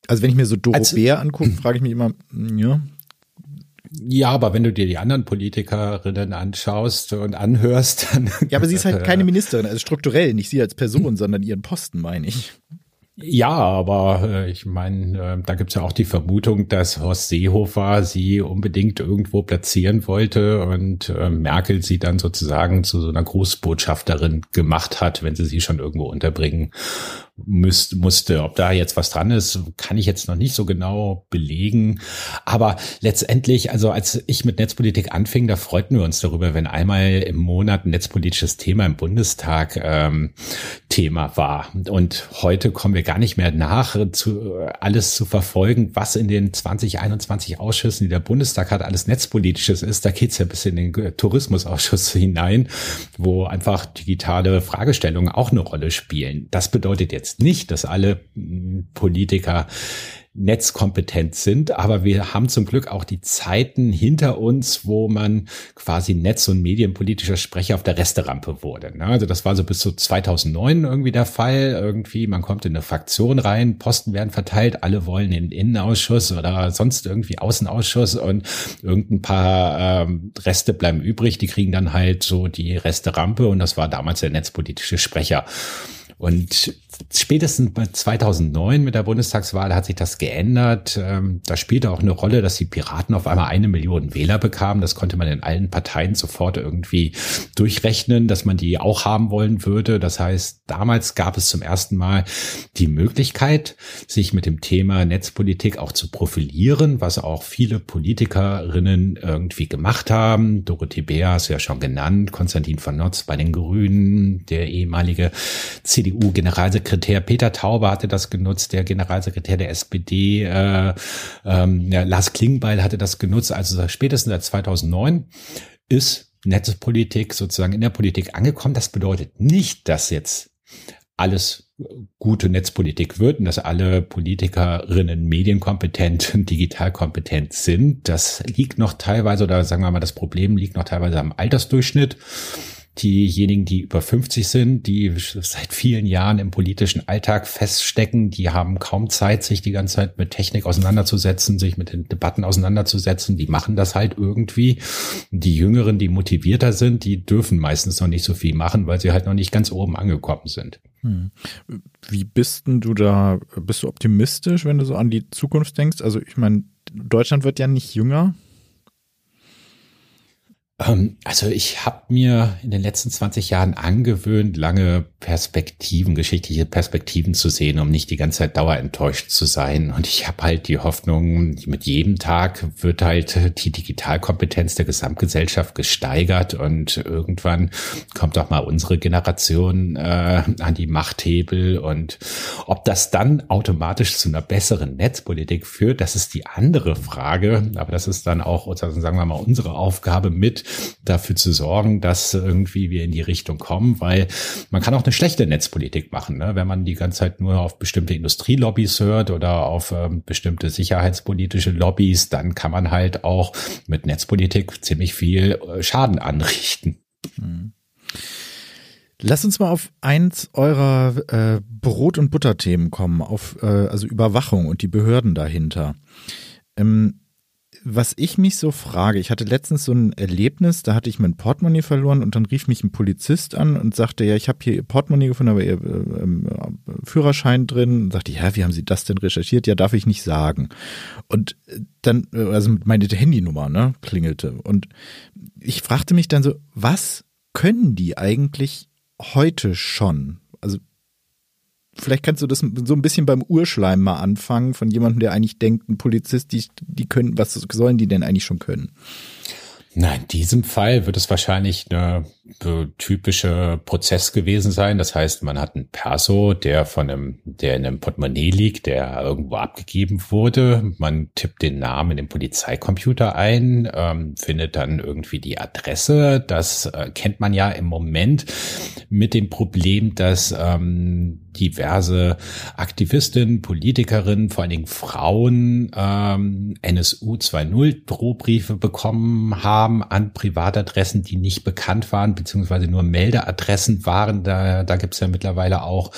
also wenn ich mir so Doro also, Bär angucke, frage ich mich immer, hm, ja, ja, aber wenn du dir die anderen Politikerinnen anschaust und anhörst, dann. Ja, aber sie ist halt keine Ministerin, also strukturell, nicht sie als Person, sondern ihren Posten, meine ich. Ja, aber äh, ich meine, äh, da gibt's ja auch die Vermutung, dass Horst Seehofer sie unbedingt irgendwo platzieren wollte und äh, Merkel sie dann sozusagen zu so einer Großbotschafterin gemacht hat, wenn sie sie schon irgendwo unterbringen müsst, musste. Ob da jetzt was dran ist, kann ich jetzt noch nicht so genau belegen. Aber letztendlich, also als ich mit Netzpolitik anfing, da freuten wir uns darüber, wenn einmal im Monat ein netzpolitisches Thema im Bundestag ähm, Thema war. Und heute kommen wir gar nicht mehr nach, zu, alles zu verfolgen, was in den 2021 Ausschüssen, die der Bundestag hat, alles netzpolitisches ist. Da geht's ja bis in den Tourismusausschuss hinein, wo einfach digitale Fragestellungen auch eine Rolle spielen. Das bedeutet jetzt jetzt nicht, dass alle hm, Politiker netzkompetent sind, aber wir haben zum Glück auch die Zeiten hinter uns, wo man quasi Netz- und medienpolitischer Sprecher auf der Resterampe wurde. Ne? Also das war so bis zu 2009 irgendwie der Fall. Irgendwie, man kommt in eine Fraktion rein, Posten werden verteilt, alle wollen in den Innenausschuss oder sonst irgendwie Außenausschuss und irgendein paar ähm, Reste bleiben übrig. Die kriegen dann halt so die Resterampe und das war damals der netzpolitische Sprecher. Und spätestens bei 2009 mit der Bundestagswahl hat sich das geändert. Ähm, da spielte auch eine Rolle, dass die Piraten auf einmal eine Million Wähler bekamen. Das konnte man in allen Parteien sofort irgendwie durchrechnen, dass man die auch haben wollen würde. Das heißt, damals gab es zum ersten Mal die Möglichkeit, sich mit dem Thema Netzpolitik auch zu profilieren, was auch viele Politikerinnen irgendwie gemacht haben. Dorothee Beer ist ja schon genannt, Konstantin von Notz bei den Grünen, der ehemalige CDU CDU-Generalsekretär Peter Tauber hatte das genutzt, der Generalsekretär der SPD, äh, ähm, ja, Lars Klingbeil hatte das genutzt. Also spätestens seit 2009 ist Netzpolitik sozusagen in der Politik angekommen. Das bedeutet nicht, dass jetzt alles gute Netzpolitik wird und dass alle Politikerinnen medienkompetent und digital kompetent sind. Das liegt noch teilweise, oder sagen wir mal, das Problem liegt noch teilweise am Altersdurchschnitt diejenigen, die über 50 sind, die seit vielen Jahren im politischen Alltag feststecken, die haben kaum Zeit, sich die ganze Zeit mit Technik auseinanderzusetzen, sich mit den Debatten auseinanderzusetzen. Die machen das halt irgendwie. Die Jüngeren, die motivierter sind, die dürfen meistens noch nicht so viel machen, weil sie halt noch nicht ganz oben angekommen sind. Hm. Wie bist denn du da, bist du optimistisch, wenn du so an die Zukunft denkst? Also ich meine, Deutschland wird ja nicht jünger. Ähm, also ich habe mir in den letzten 20 Jahren angewöhnt, lange Perspektiven, geschichtliche Perspektiven zu sehen, um nicht die ganze Zeit dauerenttäuscht zu sein. Und ich habe halt die Hoffnung, mit jedem Tag wird halt die Digitalkompetenz der Gesamtgesellschaft gesteigert und irgendwann kommt auch mal unsere Generation äh, an die Machthebel. Und ob das dann automatisch zu einer besseren Netzpolitik führt, das ist die andere Frage. Aber das ist dann auch, sagen wir mal, unsere Aufgabe mit dafür zu sorgen, dass irgendwie wir in die Richtung kommen, weil man kann auch eine schlechte Netzpolitik machen, ne? wenn man die ganze Zeit nur auf bestimmte Industrielobbys hört oder auf ähm, bestimmte sicherheitspolitische Lobbys, dann kann man halt auch mit Netzpolitik ziemlich viel äh, Schaden anrichten. Hm. Lass uns mal auf eins eurer äh, Brot- und Butterthemen kommen, auf äh, also Überwachung und die Behörden dahinter. Ähm, was ich mich so frage, ich hatte letztens so ein Erlebnis, da hatte ich mein Portemonnaie verloren und dann rief mich ein Polizist an und sagte, ja, ich habe hier Ihr Portemonnaie gefunden, aber Ihr äh, Führerschein drin. Und sagte, ja, wie haben Sie das denn recherchiert? Ja, darf ich nicht sagen. Und dann, äh, also meine Handynummer, ne, klingelte. Und ich fragte mich dann so, was können die eigentlich heute schon? Vielleicht kannst du das so ein bisschen beim Urschleim mal anfangen, von jemandem, der eigentlich denkt, ein Polizist, die, die können, was sollen die denn eigentlich schon können? Na, in diesem Fall wird es wahrscheinlich eine typische Prozess gewesen sein. Das heißt, man hat einen Perso, der von einem, der in einem Portemonnaie liegt, der irgendwo abgegeben wurde. Man tippt den Namen in den Polizeicomputer ein, ähm, findet dann irgendwie die Adresse. Das äh, kennt man ja im Moment mit dem Problem, dass ähm, diverse Aktivistinnen, Politikerinnen, vor allen Dingen Frauen ähm, NSU 2.0 Drohbriefe bekommen haben an Privatadressen, die nicht bekannt waren, beziehungsweise nur Meldeadressen waren. Da, da gibt es ja mittlerweile auch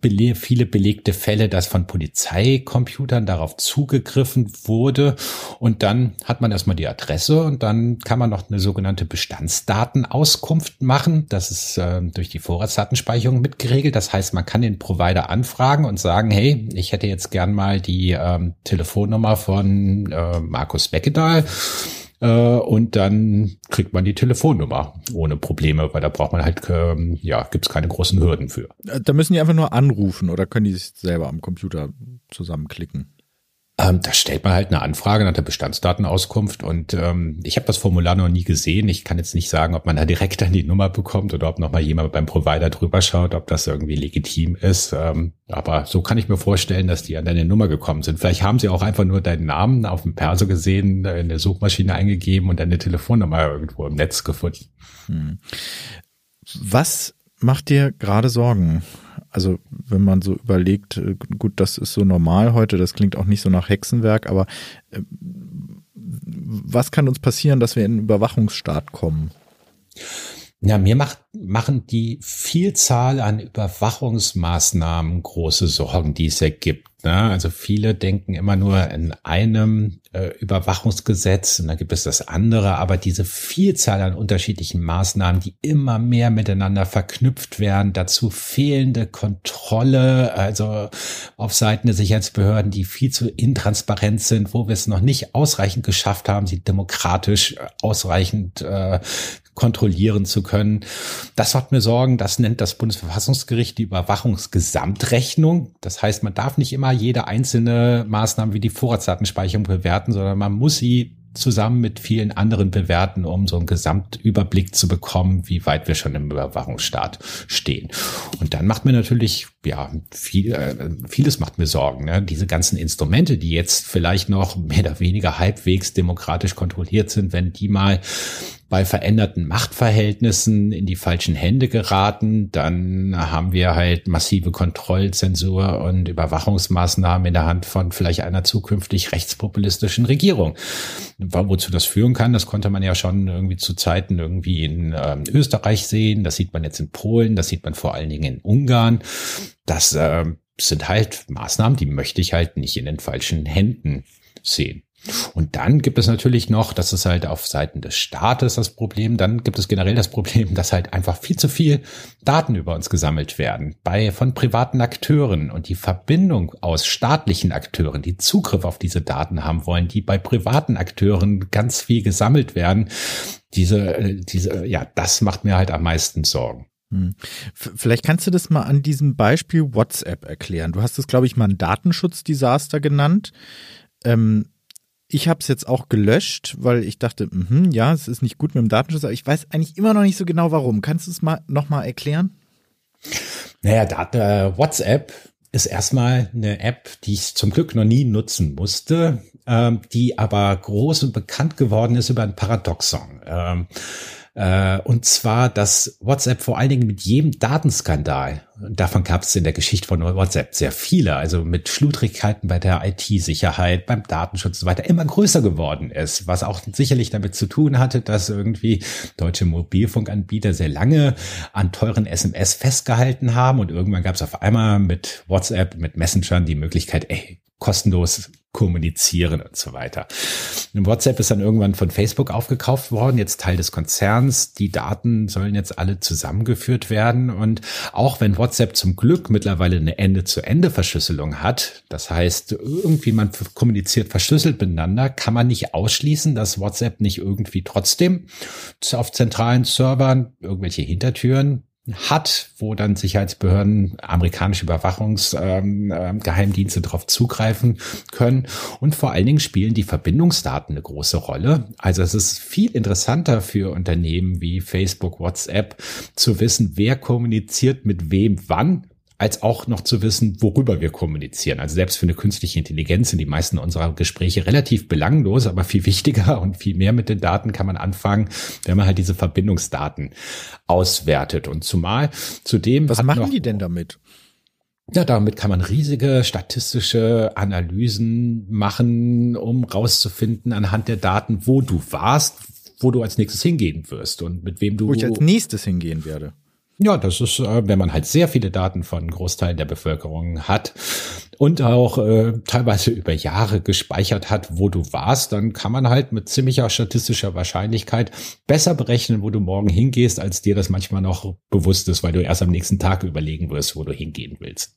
bele viele belegte Fälle, dass von Polizeicomputern darauf zugegriffen wurde. Und dann hat man erstmal die Adresse und dann kann man noch eine sogenannte Bestandsdatenauskunft machen. Das ist äh, durch die Vorratsdatenspeicherung mitgeregelt. Das heißt, man kann den Provider anfragen und sagen, hey, ich hätte jetzt gern mal die ähm, Telefonnummer von äh, Markus Beckedahl und dann kriegt man die Telefonnummer ohne Probleme, weil da braucht man halt, ähm, ja, gibt's keine großen Hürden für. Äh, da müssen die einfach nur anrufen oder können die sich selber am Computer zusammenklicken? Ähm, da stellt man halt eine Anfrage nach der Bestandsdatenauskunft und ähm, ich habe das Formular noch nie gesehen. Ich kann jetzt nicht sagen, ob man da direkt dann die Nummer bekommt oder ob nochmal jemand beim Provider drüber schaut, ob das irgendwie legitim ist. Ähm, aber so kann ich mir vorstellen, dass die an deine Nummer gekommen sind. Vielleicht haben sie auch einfach nur deinen Namen auf dem Perso gesehen, in der Suchmaschine eingegeben und deine Telefonnummer irgendwo im Netz gefunden. Hm. Was macht dir gerade Sorgen? Also wenn man so überlegt, äh, gut, das ist so normal heute, das klingt auch nicht so nach Hexenwerk, aber äh, was kann uns passieren, dass wir in einen Überwachungsstaat kommen? Ja, mir macht, machen die Vielzahl an Überwachungsmaßnahmen große Sorgen, die es ergibt. Ne? Also viele denken immer nur in einem äh, Überwachungsgesetz und dann gibt es das andere, aber diese Vielzahl an unterschiedlichen Maßnahmen, die immer mehr miteinander verknüpft werden, dazu fehlende Kontrolle, also auf Seiten der Sicherheitsbehörden, die viel zu intransparent sind, wo wir es noch nicht ausreichend geschafft haben, sie demokratisch äh, ausreichend äh, kontrollieren zu können. Das macht mir Sorgen. Das nennt das Bundesverfassungsgericht die Überwachungsgesamtrechnung. Das heißt, man darf nicht immer jede einzelne Maßnahme wie die Vorratsdatenspeicherung bewerten, sondern man muss sie zusammen mit vielen anderen bewerten, um so einen Gesamtüberblick zu bekommen, wie weit wir schon im Überwachungsstaat stehen. Und dann macht mir natürlich, ja, viel, äh, vieles macht mir Sorgen. Ne? Diese ganzen Instrumente, die jetzt vielleicht noch mehr oder weniger halbwegs demokratisch kontrolliert sind, wenn die mal bei veränderten Machtverhältnissen in die falschen Hände geraten, dann haben wir halt massive Kontrollzensur und Überwachungsmaßnahmen in der Hand von vielleicht einer zukünftig rechtspopulistischen Regierung. Wozu das führen kann, das konnte man ja schon irgendwie zu Zeiten irgendwie in ähm, Österreich sehen, das sieht man jetzt in Polen, das sieht man vor allen Dingen in Ungarn. Das äh, sind halt Maßnahmen, die möchte ich halt nicht in den falschen Händen sehen. Und dann gibt es natürlich noch, das ist halt auf Seiten des Staates das Problem, dann gibt es generell das Problem, dass halt einfach viel zu viel Daten über uns gesammelt werden bei von privaten Akteuren und die Verbindung aus staatlichen Akteuren, die Zugriff auf diese Daten haben wollen, die bei privaten Akteuren ganz viel gesammelt werden. Diese, äh, diese, ja, das macht mir halt am meisten Sorgen. Hm. Vielleicht kannst du das mal an diesem Beispiel WhatsApp erklären. Du hast es, glaube ich, mal ein Datenschutzdesaster genannt. Ähm, ich habe es jetzt auch gelöscht, weil ich dachte, mh, ja, es ist nicht gut mit dem Datenschutz, aber ich weiß eigentlich immer noch nicht so genau warum. Kannst du es mal nochmal erklären? Naja, Dat äh, WhatsApp ist erstmal eine App, die ich zum Glück noch nie nutzen musste, ähm, die aber groß und bekannt geworden ist über ein Paradoxon. Ähm, äh, und zwar, dass WhatsApp vor allen Dingen mit jedem Datenskandal, davon gab es in der Geschichte von WhatsApp sehr viele, also mit Schludrigkeiten bei der IT-Sicherheit, beim Datenschutz und so weiter, immer größer geworden ist, was auch sicherlich damit zu tun hatte, dass irgendwie deutsche Mobilfunkanbieter sehr lange an teuren SMS festgehalten haben. Und irgendwann gab es auf einmal mit WhatsApp, mit Messengern die Möglichkeit, ey, kostenlos kommunizieren und so weiter. Und WhatsApp ist dann irgendwann von Facebook aufgekauft worden, jetzt Teil des Konzerns. Die Daten sollen jetzt alle zusammengeführt werden. Und auch wenn WhatsApp zum Glück mittlerweile eine Ende-zu-Ende-Verschlüsselung hat, das heißt, irgendwie man kommuniziert verschlüsselt miteinander, kann man nicht ausschließen, dass WhatsApp nicht irgendwie trotzdem auf zentralen Servern irgendwelche Hintertüren hat, wo dann Sicherheitsbehörden, amerikanische Überwachungsgeheimdienste ähm, äh, darauf zugreifen können. Und vor allen Dingen spielen die Verbindungsdaten eine große Rolle. Also es ist viel interessanter für Unternehmen wie Facebook, WhatsApp zu wissen, wer kommuniziert mit wem wann als auch noch zu wissen, worüber wir kommunizieren. Also selbst für eine künstliche Intelligenz sind die meisten unserer Gespräche relativ belanglos, aber viel wichtiger und viel mehr mit den Daten kann man anfangen, wenn man halt diese Verbindungsdaten auswertet. Und zumal zudem. Was machen die denn damit? Ja, damit kann man riesige statistische Analysen machen, um rauszufinden anhand der Daten, wo du warst, wo du als nächstes hingehen wirst und mit wem du. Wo ich als nächstes hingehen werde. Ja, das ist, äh, wenn man halt sehr viele Daten von Großteilen der Bevölkerung hat und auch äh, teilweise über Jahre gespeichert hat, wo du warst, dann kann man halt mit ziemlicher statistischer Wahrscheinlichkeit besser berechnen, wo du morgen hingehst, als dir das manchmal noch bewusst ist, weil du erst am nächsten Tag überlegen wirst, wo du hingehen willst.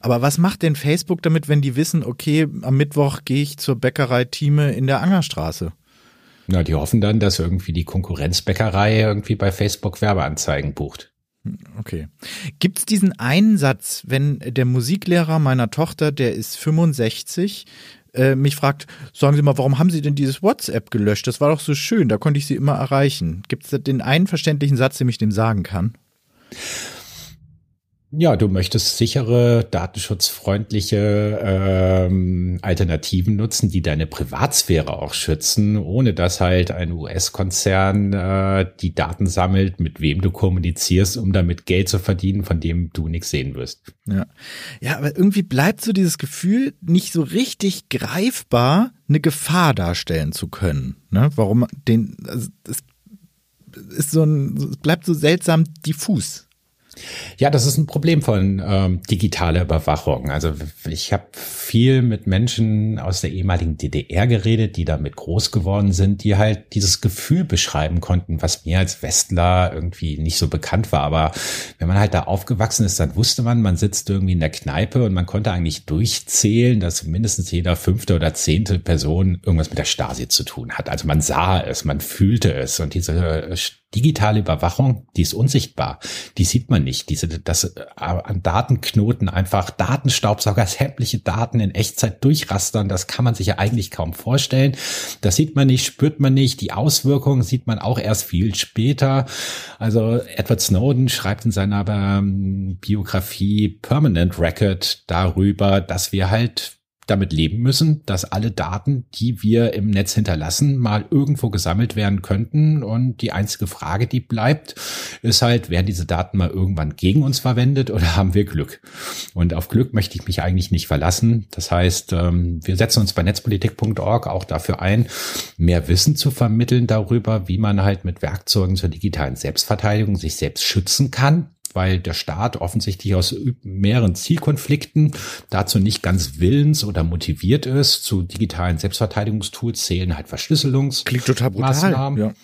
Aber was macht denn Facebook damit, wenn die wissen, okay, am Mittwoch gehe ich zur Bäckerei Thieme in der Angerstraße? Na, die hoffen dann, dass irgendwie die Konkurrenzbäckerei irgendwie bei Facebook Werbeanzeigen bucht. Okay. Gibt es diesen einen Satz, wenn der Musiklehrer meiner Tochter, der ist 65, äh, mich fragt, sagen Sie mal, warum haben Sie denn dieses WhatsApp gelöscht? Das war doch so schön, da konnte ich Sie immer erreichen. Gibt es den einen verständlichen Satz, den ich dem sagen kann? Ja, du möchtest sichere, datenschutzfreundliche ähm, Alternativen nutzen, die deine Privatsphäre auch schützen, ohne dass halt ein US-Konzern äh, die Daten sammelt, mit wem du kommunizierst, um damit Geld zu verdienen, von dem du nichts sehen wirst. Ja. ja, aber irgendwie bleibt so dieses Gefühl, nicht so richtig greifbar eine Gefahr darstellen zu können. Ne? Warum den, also es ist so ein, es bleibt so seltsam diffus. Ja, das ist ein Problem von ähm, digitaler Überwachung. Also ich habe viel mit Menschen aus der ehemaligen DDR geredet, die damit groß geworden sind, die halt dieses Gefühl beschreiben konnten, was mir als Westler irgendwie nicht so bekannt war. Aber wenn man halt da aufgewachsen ist, dann wusste man, man sitzt irgendwie in der Kneipe und man konnte eigentlich durchzählen, dass mindestens jeder fünfte oder zehnte Person irgendwas mit der Stasi zu tun hat. Also man sah es, man fühlte es und diese digitale Überwachung, die ist unsichtbar. Die sieht man nicht. Diese, das äh, an Datenknoten einfach Datenstaubsauger, sämtliche Daten in Echtzeit durchrastern, das kann man sich ja eigentlich kaum vorstellen. Das sieht man nicht, spürt man nicht. Die Auswirkungen sieht man auch erst viel später. Also Edward Snowden schreibt in seiner ähm, Biografie Permanent Record darüber, dass wir halt damit leben müssen, dass alle Daten, die wir im Netz hinterlassen, mal irgendwo gesammelt werden könnten. Und die einzige Frage, die bleibt, ist halt, werden diese Daten mal irgendwann gegen uns verwendet oder haben wir Glück? Und auf Glück möchte ich mich eigentlich nicht verlassen. Das heißt, ähm, wir setzen uns bei netzpolitik.org auch dafür ein, mehr Wissen zu vermitteln darüber, wie man halt mit Werkzeugen zur digitalen Selbstverteidigung sich selbst schützen kann weil der Staat offensichtlich aus mehreren Zielkonflikten dazu nicht ganz willens oder motiviert ist. Zu digitalen Selbstverteidigungstools zählen halt Verschlüsselungs Klingt total brutal. Ja.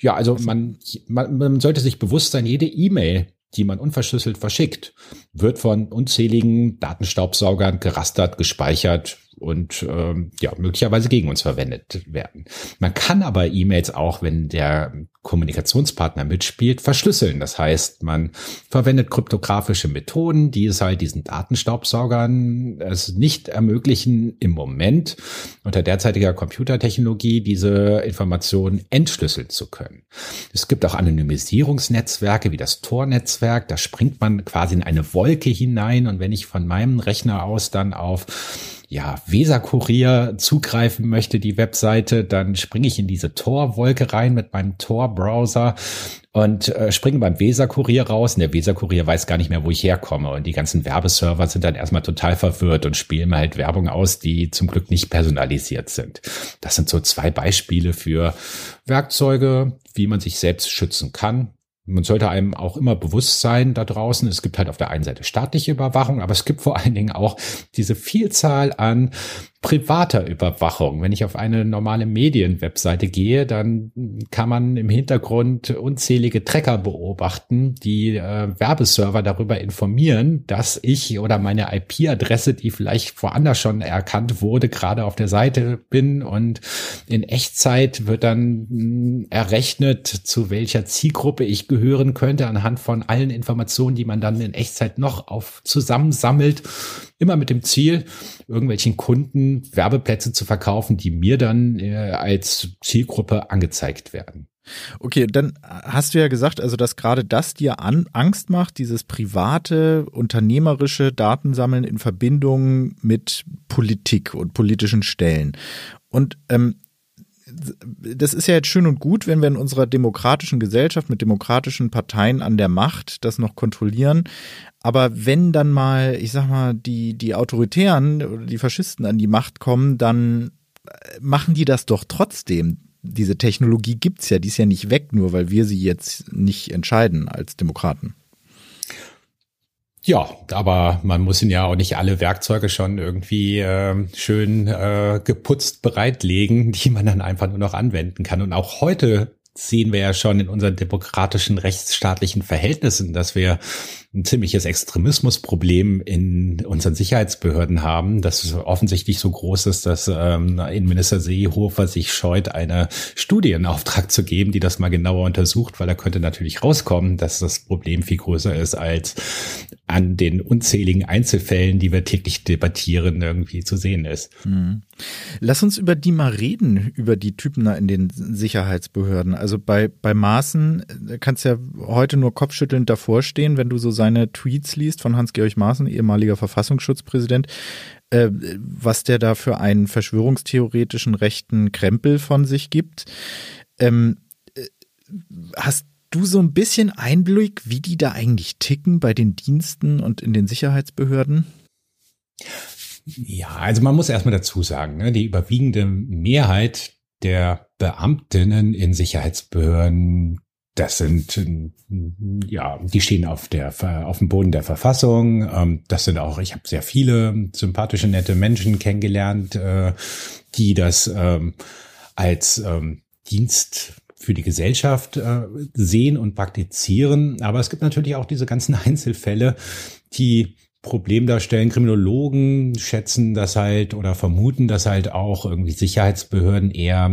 ja, also man, man, man sollte sich bewusst sein, jede E-Mail, die man unverschlüsselt verschickt, wird von unzähligen Datenstaubsaugern gerastert, gespeichert, und ähm, ja, möglicherweise gegen uns verwendet werden. Man kann aber E-Mails auch, wenn der Kommunikationspartner mitspielt, verschlüsseln. Das heißt, man verwendet kryptografische Methoden, die es halt diesen Datenstaubsaugern es nicht ermöglichen, im Moment unter derzeitiger Computertechnologie diese Informationen entschlüsseln zu können. Es gibt auch Anonymisierungsnetzwerke wie das Tor-Netzwerk. Da springt man quasi in eine Wolke hinein und wenn ich von meinem Rechner aus dann auf ja, Weser-Kurier zugreifen möchte, die Webseite, dann springe ich in diese Tor-Wolke rein mit meinem Tor-Browser und äh, springe beim Weser-Kurier raus. Und der Weser-Kurier weiß gar nicht mehr, wo ich herkomme. Und die ganzen Werbeserver sind dann erstmal total verwirrt und spielen halt Werbung aus, die zum Glück nicht personalisiert sind. Das sind so zwei Beispiele für Werkzeuge, wie man sich selbst schützen kann man sollte einem auch immer bewusst sein da draußen, es gibt halt auf der einen Seite staatliche Überwachung, aber es gibt vor allen Dingen auch diese Vielzahl an privater Überwachung. Wenn ich auf eine normale Medienwebseite gehe, dann kann man im Hintergrund unzählige Tracker beobachten, die äh, Werbeserver darüber informieren, dass ich oder meine IP-Adresse, die vielleicht woanders schon erkannt wurde, gerade auf der Seite bin und in Echtzeit wird dann mh, hm, errechnet, zu welcher Zielgruppe ich gehören könnte anhand von allen Informationen, die man dann in Echtzeit noch auf zusammensammelt, immer mit dem Ziel, irgendwelchen Kunden Werbeplätze zu verkaufen, die mir dann äh, als Zielgruppe angezeigt werden. Okay, dann hast du ja gesagt, also dass gerade das dir an, Angst macht, dieses private, unternehmerische Datensammeln in Verbindung mit Politik und politischen Stellen. Und ähm, das ist ja jetzt schön und gut, wenn wir in unserer demokratischen Gesellschaft mit demokratischen Parteien an der Macht das noch kontrollieren. Aber wenn dann mal, ich sag mal, die, die Autoritären oder die Faschisten an die Macht kommen, dann äh, machen die das doch trotzdem. Diese Technologie gibt's ja, die ist ja nicht weg, nur weil wir sie jetzt nicht entscheiden als Demokraten. Ja, aber man muss ihn ja auch nicht alle Werkzeuge schon irgendwie äh, schön äh, geputzt bereitlegen, die man dann einfach nur noch anwenden kann. Und auch heute sehen wir ja schon in unseren demokratischen rechtsstaatlichen Verhältnissen, dass wir ein ziemliches Extremismusproblem in unseren Sicherheitsbehörden haben, das offensichtlich so groß ist, dass ähm, Innenminister Seehofer sich scheut, eine Studie in Auftrag zu geben, die das mal genauer untersucht, weil da könnte natürlich rauskommen, dass das Problem viel größer ist als an den unzähligen Einzelfällen, die wir täglich debattieren, irgendwie zu sehen ist. Mhm. Lass uns über die mal reden, über die Typen da in den Sicherheitsbehörden. Also bei, bei Maaßen äh, kannst ja heute nur kopfschüttelnd davor stehen, wenn du so seine Tweets liest von Hans-Georg Maaßen, ehemaliger Verfassungsschutzpräsident, äh, was der da für einen verschwörungstheoretischen rechten Krempel von sich gibt. Ähm, äh, hast du so ein bisschen Einblick, wie die da eigentlich ticken bei den Diensten und in den Sicherheitsbehörden? Ja, also man muss erstmal dazu sagen, ne, die überwiegende Mehrheit der Beamtinnen in Sicherheitsbehörden, das sind, ja, die stehen auf der, auf dem Boden der Verfassung. Ähm, das sind auch, ich habe sehr viele sympathische, nette Menschen kennengelernt, äh, die das ähm, als ähm, Dienst für die Gesellschaft äh, sehen und praktizieren. Aber es gibt natürlich auch diese ganzen Einzelfälle, die Problem darstellen. Kriminologen schätzen das halt oder vermuten, dass halt auch irgendwie Sicherheitsbehörden eher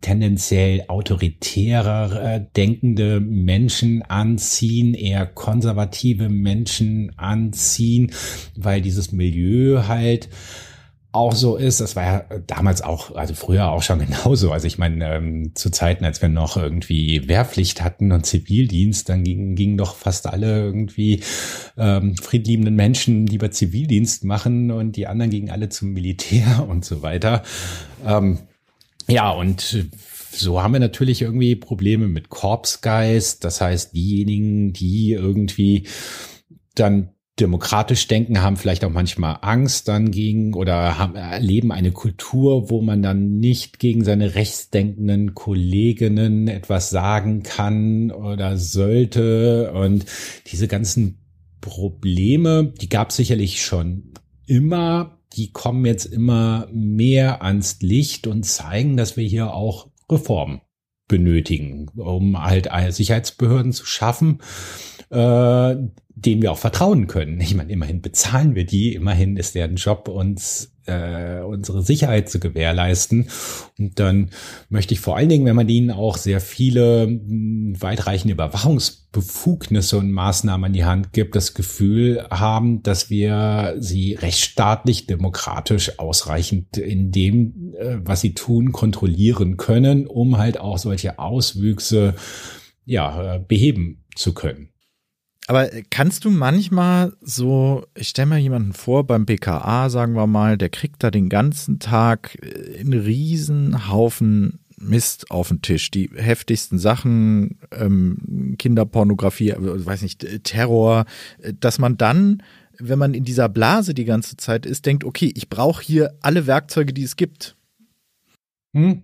tendenziell autoritärer äh, denkende Menschen anziehen, eher konservative Menschen anziehen, weil dieses Milieu halt auch so ist, das war ja damals auch, also früher auch schon genauso. Also ich meine, ähm, zu Zeiten, als wir noch irgendwie Wehrpflicht hatten und Zivildienst, dann gingen, gingen doch fast alle irgendwie ähm, friedliebenden Menschen lieber Zivildienst machen und die anderen gingen alle zum Militär und so weiter. Ähm, ja, und so haben wir natürlich irgendwie Probleme mit Korpsgeist. Das heißt, diejenigen, die irgendwie dann demokratisch denken, haben vielleicht auch manchmal Angst dann gegen oder haben, erleben eine Kultur, wo man dann nicht gegen seine rechtsdenkenden Kolleginnen etwas sagen kann oder sollte. Und diese ganzen Probleme, die gab es sicherlich schon immer, die kommen jetzt immer mehr ans Licht und zeigen, dass wir hier auch Reformen benötigen, um halt Sicherheitsbehörden zu schaffen, äh, denen wir auch vertrauen können. Ich meine, immerhin bezahlen wir die, immerhin ist deren Job, uns äh, unsere Sicherheit zu gewährleisten. Und dann möchte ich vor allen Dingen, wenn man ihnen auch sehr viele mh, weitreichende Überwachungsbefugnisse und Maßnahmen an die Hand gibt, das Gefühl haben, dass wir sie rechtsstaatlich, demokratisch ausreichend in dem, äh, was sie tun, kontrollieren können, um halt auch solche Auswüchse ja, äh, beheben zu können. Aber kannst du manchmal so, ich stelle mir jemanden vor beim BKA, sagen wir mal, der kriegt da den ganzen Tag äh, einen riesen Haufen Mist auf den Tisch. Die heftigsten Sachen, ähm, Kinderpornografie, äh, weiß nicht, äh, Terror, dass man dann, wenn man in dieser Blase die ganze Zeit ist, denkt, okay, ich brauche hier alle Werkzeuge, die es gibt. Hm.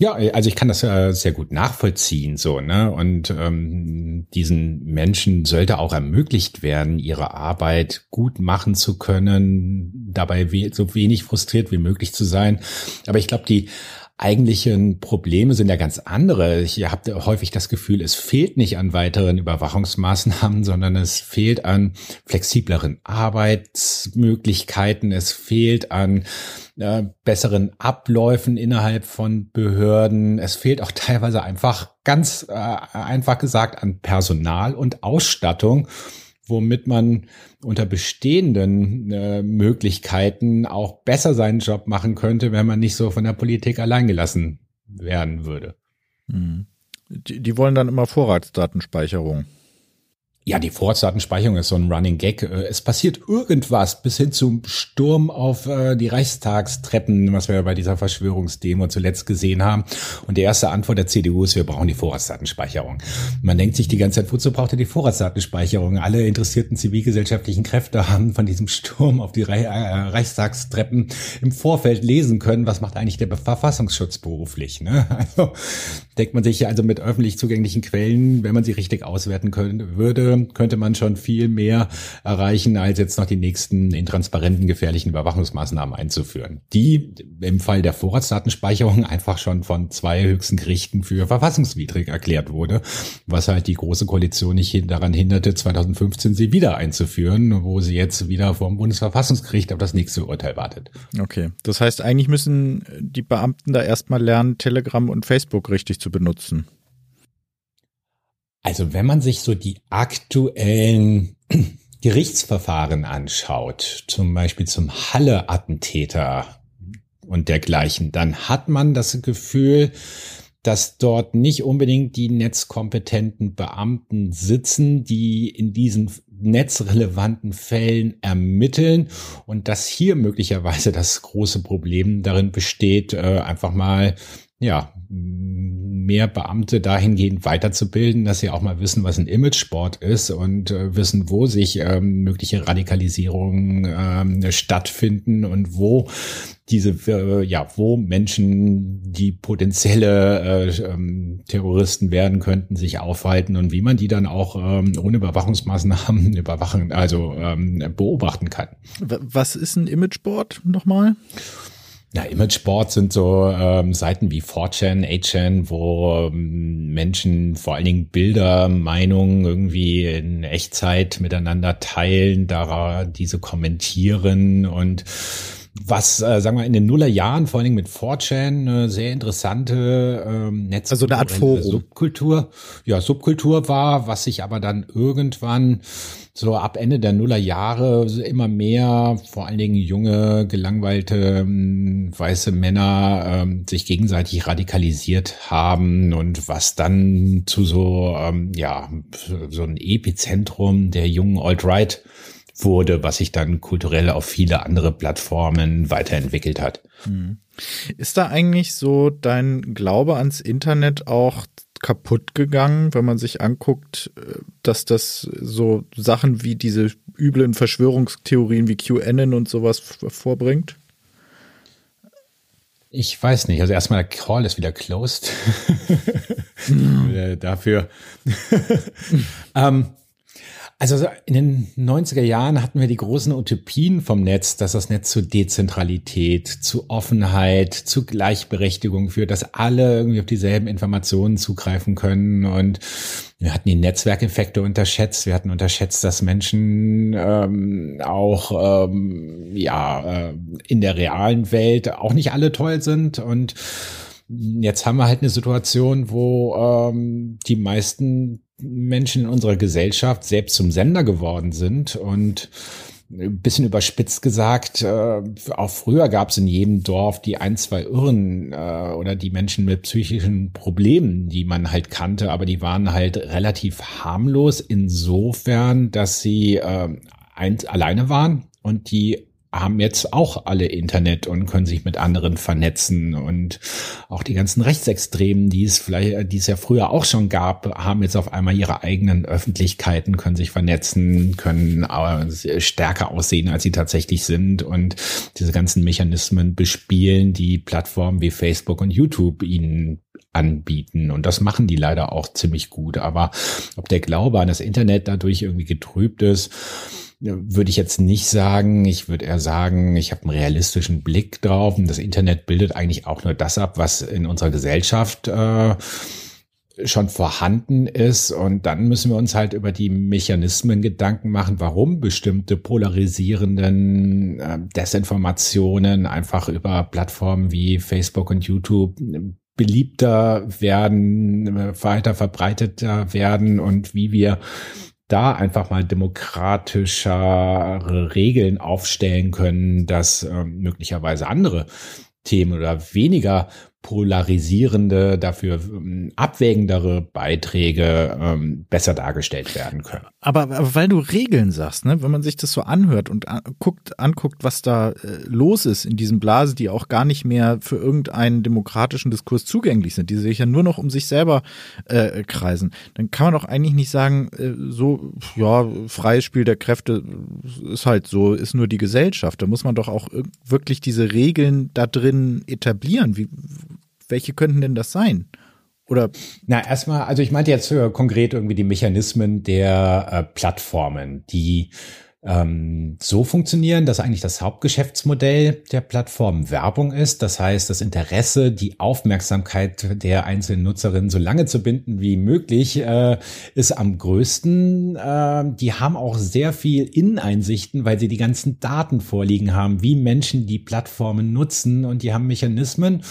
Ja, also ich kann das äh, sehr gut nachvollziehen, so, ne? Und ähm, diesen Menschen sollte auch ermöglicht werden, ihre Arbeit gut machen zu können, dabei we so wenig frustriert wie möglich zu sein. Aber ich glaube, die eigentlichen Probleme sind ja ganz andere. Ich habe häufig das Gefühl, es fehlt nicht an weiteren Überwachungsmaßnahmen, sondern es fehlt an flexibleren Arbeitsmöglichkeiten, es fehlt an äh, besseren Abläufen innerhalb von Behörden, es fehlt auch teilweise einfach ganz äh, einfach gesagt an Personal und Ausstattung womit man unter bestehenden äh, Möglichkeiten auch besser seinen Job machen könnte, wenn man nicht so von der Politik alleingelassen werden würde. Mhm. Die, die wollen dann immer Vorratsdatenspeicherung. Ja, die Vorratsdatenspeicherung ist so ein Running Gag. Äh, es passiert irgendwas bis hin zum Sturm auf äh, die Reichstagstreppen, was wir bei dieser Verschwörungsdemo zuletzt gesehen haben. Und die erste Antwort der CDU ist, wir brauchen die Vorratsdatenspeicherung. Man denkt sich die ganze Zeit, wozu braucht ihr die Vorratsdatenspeicherung? Alle interessierten zivilgesellschaftlichen Kräfte haben von diesem Sturm auf die äh, Reichstagstreppen im Vorfeld lesen können, was macht eigentlich der Verfassungsschutz beruflich. Ne? Also denkt man sich also mit öffentlich zugänglichen Quellen, wenn man sie richtig auswerten könnte, würde, könnte man schon viel mehr erreichen, als jetzt noch die nächsten intransparenten, gefährlichen Überwachungsmaßnahmen einzuführen. Die im Fall der Vorratsdatenspeicherung einfach schon von zwei höchsten Gerichten für verfassungswidrig erklärt wurde, was halt die Große Koalition nicht daran hinderte, 2015 sie wieder einzuführen, wo sie jetzt wieder vom Bundesverfassungsgericht auf das nächste Urteil wartet. Okay, das heißt, eigentlich müssen die Beamten da erstmal lernen, Telegram und Facebook richtig zu benutzen. Also wenn man sich so die aktuellen Gerichtsverfahren anschaut, zum Beispiel zum Halle-Attentäter und dergleichen, dann hat man das Gefühl, dass dort nicht unbedingt die netzkompetenten Beamten sitzen, die in diesen netzrelevanten Fällen ermitteln und dass hier möglicherweise das große Problem darin besteht, äh, einfach mal ja, mehr Beamte dahingehend weiterzubilden, dass sie auch mal wissen, was ein Imagesport ist und äh, wissen, wo sich ähm, mögliche Radikalisierungen ähm, stattfinden und wo diese, äh, ja, wo Menschen, die potenzielle äh, ähm, Terroristen werden könnten, sich aufhalten und wie man die dann auch ähm, ohne Überwachungsmaßnahmen überwachen, also ähm, beobachten kann. Was ist ein Imagesport nochmal? Ja, Imagesport sind so ähm, Seiten wie 4chan, 8chan, wo ähm, Menschen vor allen Dingen Bilder, Meinungen irgendwie in Echtzeit miteinander teilen, da diese kommentieren und was, äh, sagen wir, in den Nullerjahren vor allen Dingen mit 4chan eine sehr interessante ähm, Netz also eine Art Forum. Subkultur, ja, Subkultur war, was sich aber dann irgendwann so ab Ende der Nullerjahre immer mehr, vor allen Dingen junge, gelangweilte ähm, weiße Männer ähm, sich gegenseitig radikalisiert haben und was dann zu so, ähm, ja, so ein Epizentrum der jungen Alt-Right wurde, was sich dann kulturell auf viele andere Plattformen weiterentwickelt hat. Hm. Ist da eigentlich so dein Glaube ans Internet auch kaputt gegangen, wenn man sich anguckt, äh, dass das so Sachen wie diese üblen Verschwörungstheorien wie QAnon und sowas vorbringt? Ich weiß nicht. Also erstmal der Call ist wieder closed. Dafür. ähm, also in den 90er Jahren hatten wir die großen Utopien vom Netz, dass das Netz zu Dezentralität, zu Offenheit, zu Gleichberechtigung führt, dass alle irgendwie auf dieselben Informationen zugreifen können. Und wir hatten die Netzwerkeffekte unterschätzt. Wir hatten unterschätzt, dass Menschen ähm, auch ähm, ja äh, in der realen Welt auch nicht alle toll sind und Jetzt haben wir halt eine Situation, wo ähm, die meisten Menschen in unserer Gesellschaft selbst zum Sender geworden sind und ein bisschen überspitzt gesagt, äh, auch früher gab es in jedem Dorf die ein, zwei Irren äh, oder die Menschen mit psychischen Problemen, die man halt kannte, aber die waren halt relativ harmlos insofern, dass sie äh, eins alleine waren und die haben jetzt auch alle Internet und können sich mit anderen vernetzen und auch die ganzen Rechtsextremen, die es vielleicht, die es ja früher auch schon gab, haben jetzt auf einmal ihre eigenen Öffentlichkeiten, können sich vernetzen, können stärker aussehen, als sie tatsächlich sind und diese ganzen Mechanismen bespielen, die Plattformen wie Facebook und YouTube ihnen anbieten. Und das machen die leider auch ziemlich gut. Aber ob der Glaube an das Internet dadurch irgendwie getrübt ist, würde ich jetzt nicht sagen. Ich würde eher sagen, ich habe einen realistischen Blick drauf. Und das Internet bildet eigentlich auch nur das ab, was in unserer Gesellschaft äh, schon vorhanden ist. Und dann müssen wir uns halt über die Mechanismen Gedanken machen, warum bestimmte polarisierenden äh, Desinformationen einfach über Plattformen wie Facebook und YouTube beliebter werden, weiter verbreiteter werden und wie wir da einfach mal demokratischere Regeln aufstellen können, dass äh, möglicherweise andere Themen oder weniger polarisierende, dafür ähm, abwägendere Beiträge ähm, besser dargestellt werden können. Aber, aber weil du Regeln sagst, ne, wenn man sich das so anhört und guckt, anguckt, was da äh, los ist in diesen Blasen, die auch gar nicht mehr für irgendeinen demokratischen Diskurs zugänglich sind, die sich ja nur noch um sich selber äh, kreisen, dann kann man doch eigentlich nicht sagen, äh, so, ja, freies Spiel der Kräfte ist halt so, ist nur die Gesellschaft. Da muss man doch auch wirklich diese Regeln da drin etablieren. Wie, welche könnten denn das sein? Oder? Na, erstmal, also ich meinte jetzt äh, konkret irgendwie die Mechanismen der äh, Plattformen, die ähm, so funktionieren, dass eigentlich das Hauptgeschäftsmodell der Plattform Werbung ist. Das heißt, das Interesse, die Aufmerksamkeit der einzelnen Nutzerinnen so lange zu binden wie möglich, äh, ist am größten. Äh, die haben auch sehr viel Inneneinsichten, weil sie die ganzen Daten vorliegen haben, wie Menschen die Plattformen nutzen und die haben Mechanismen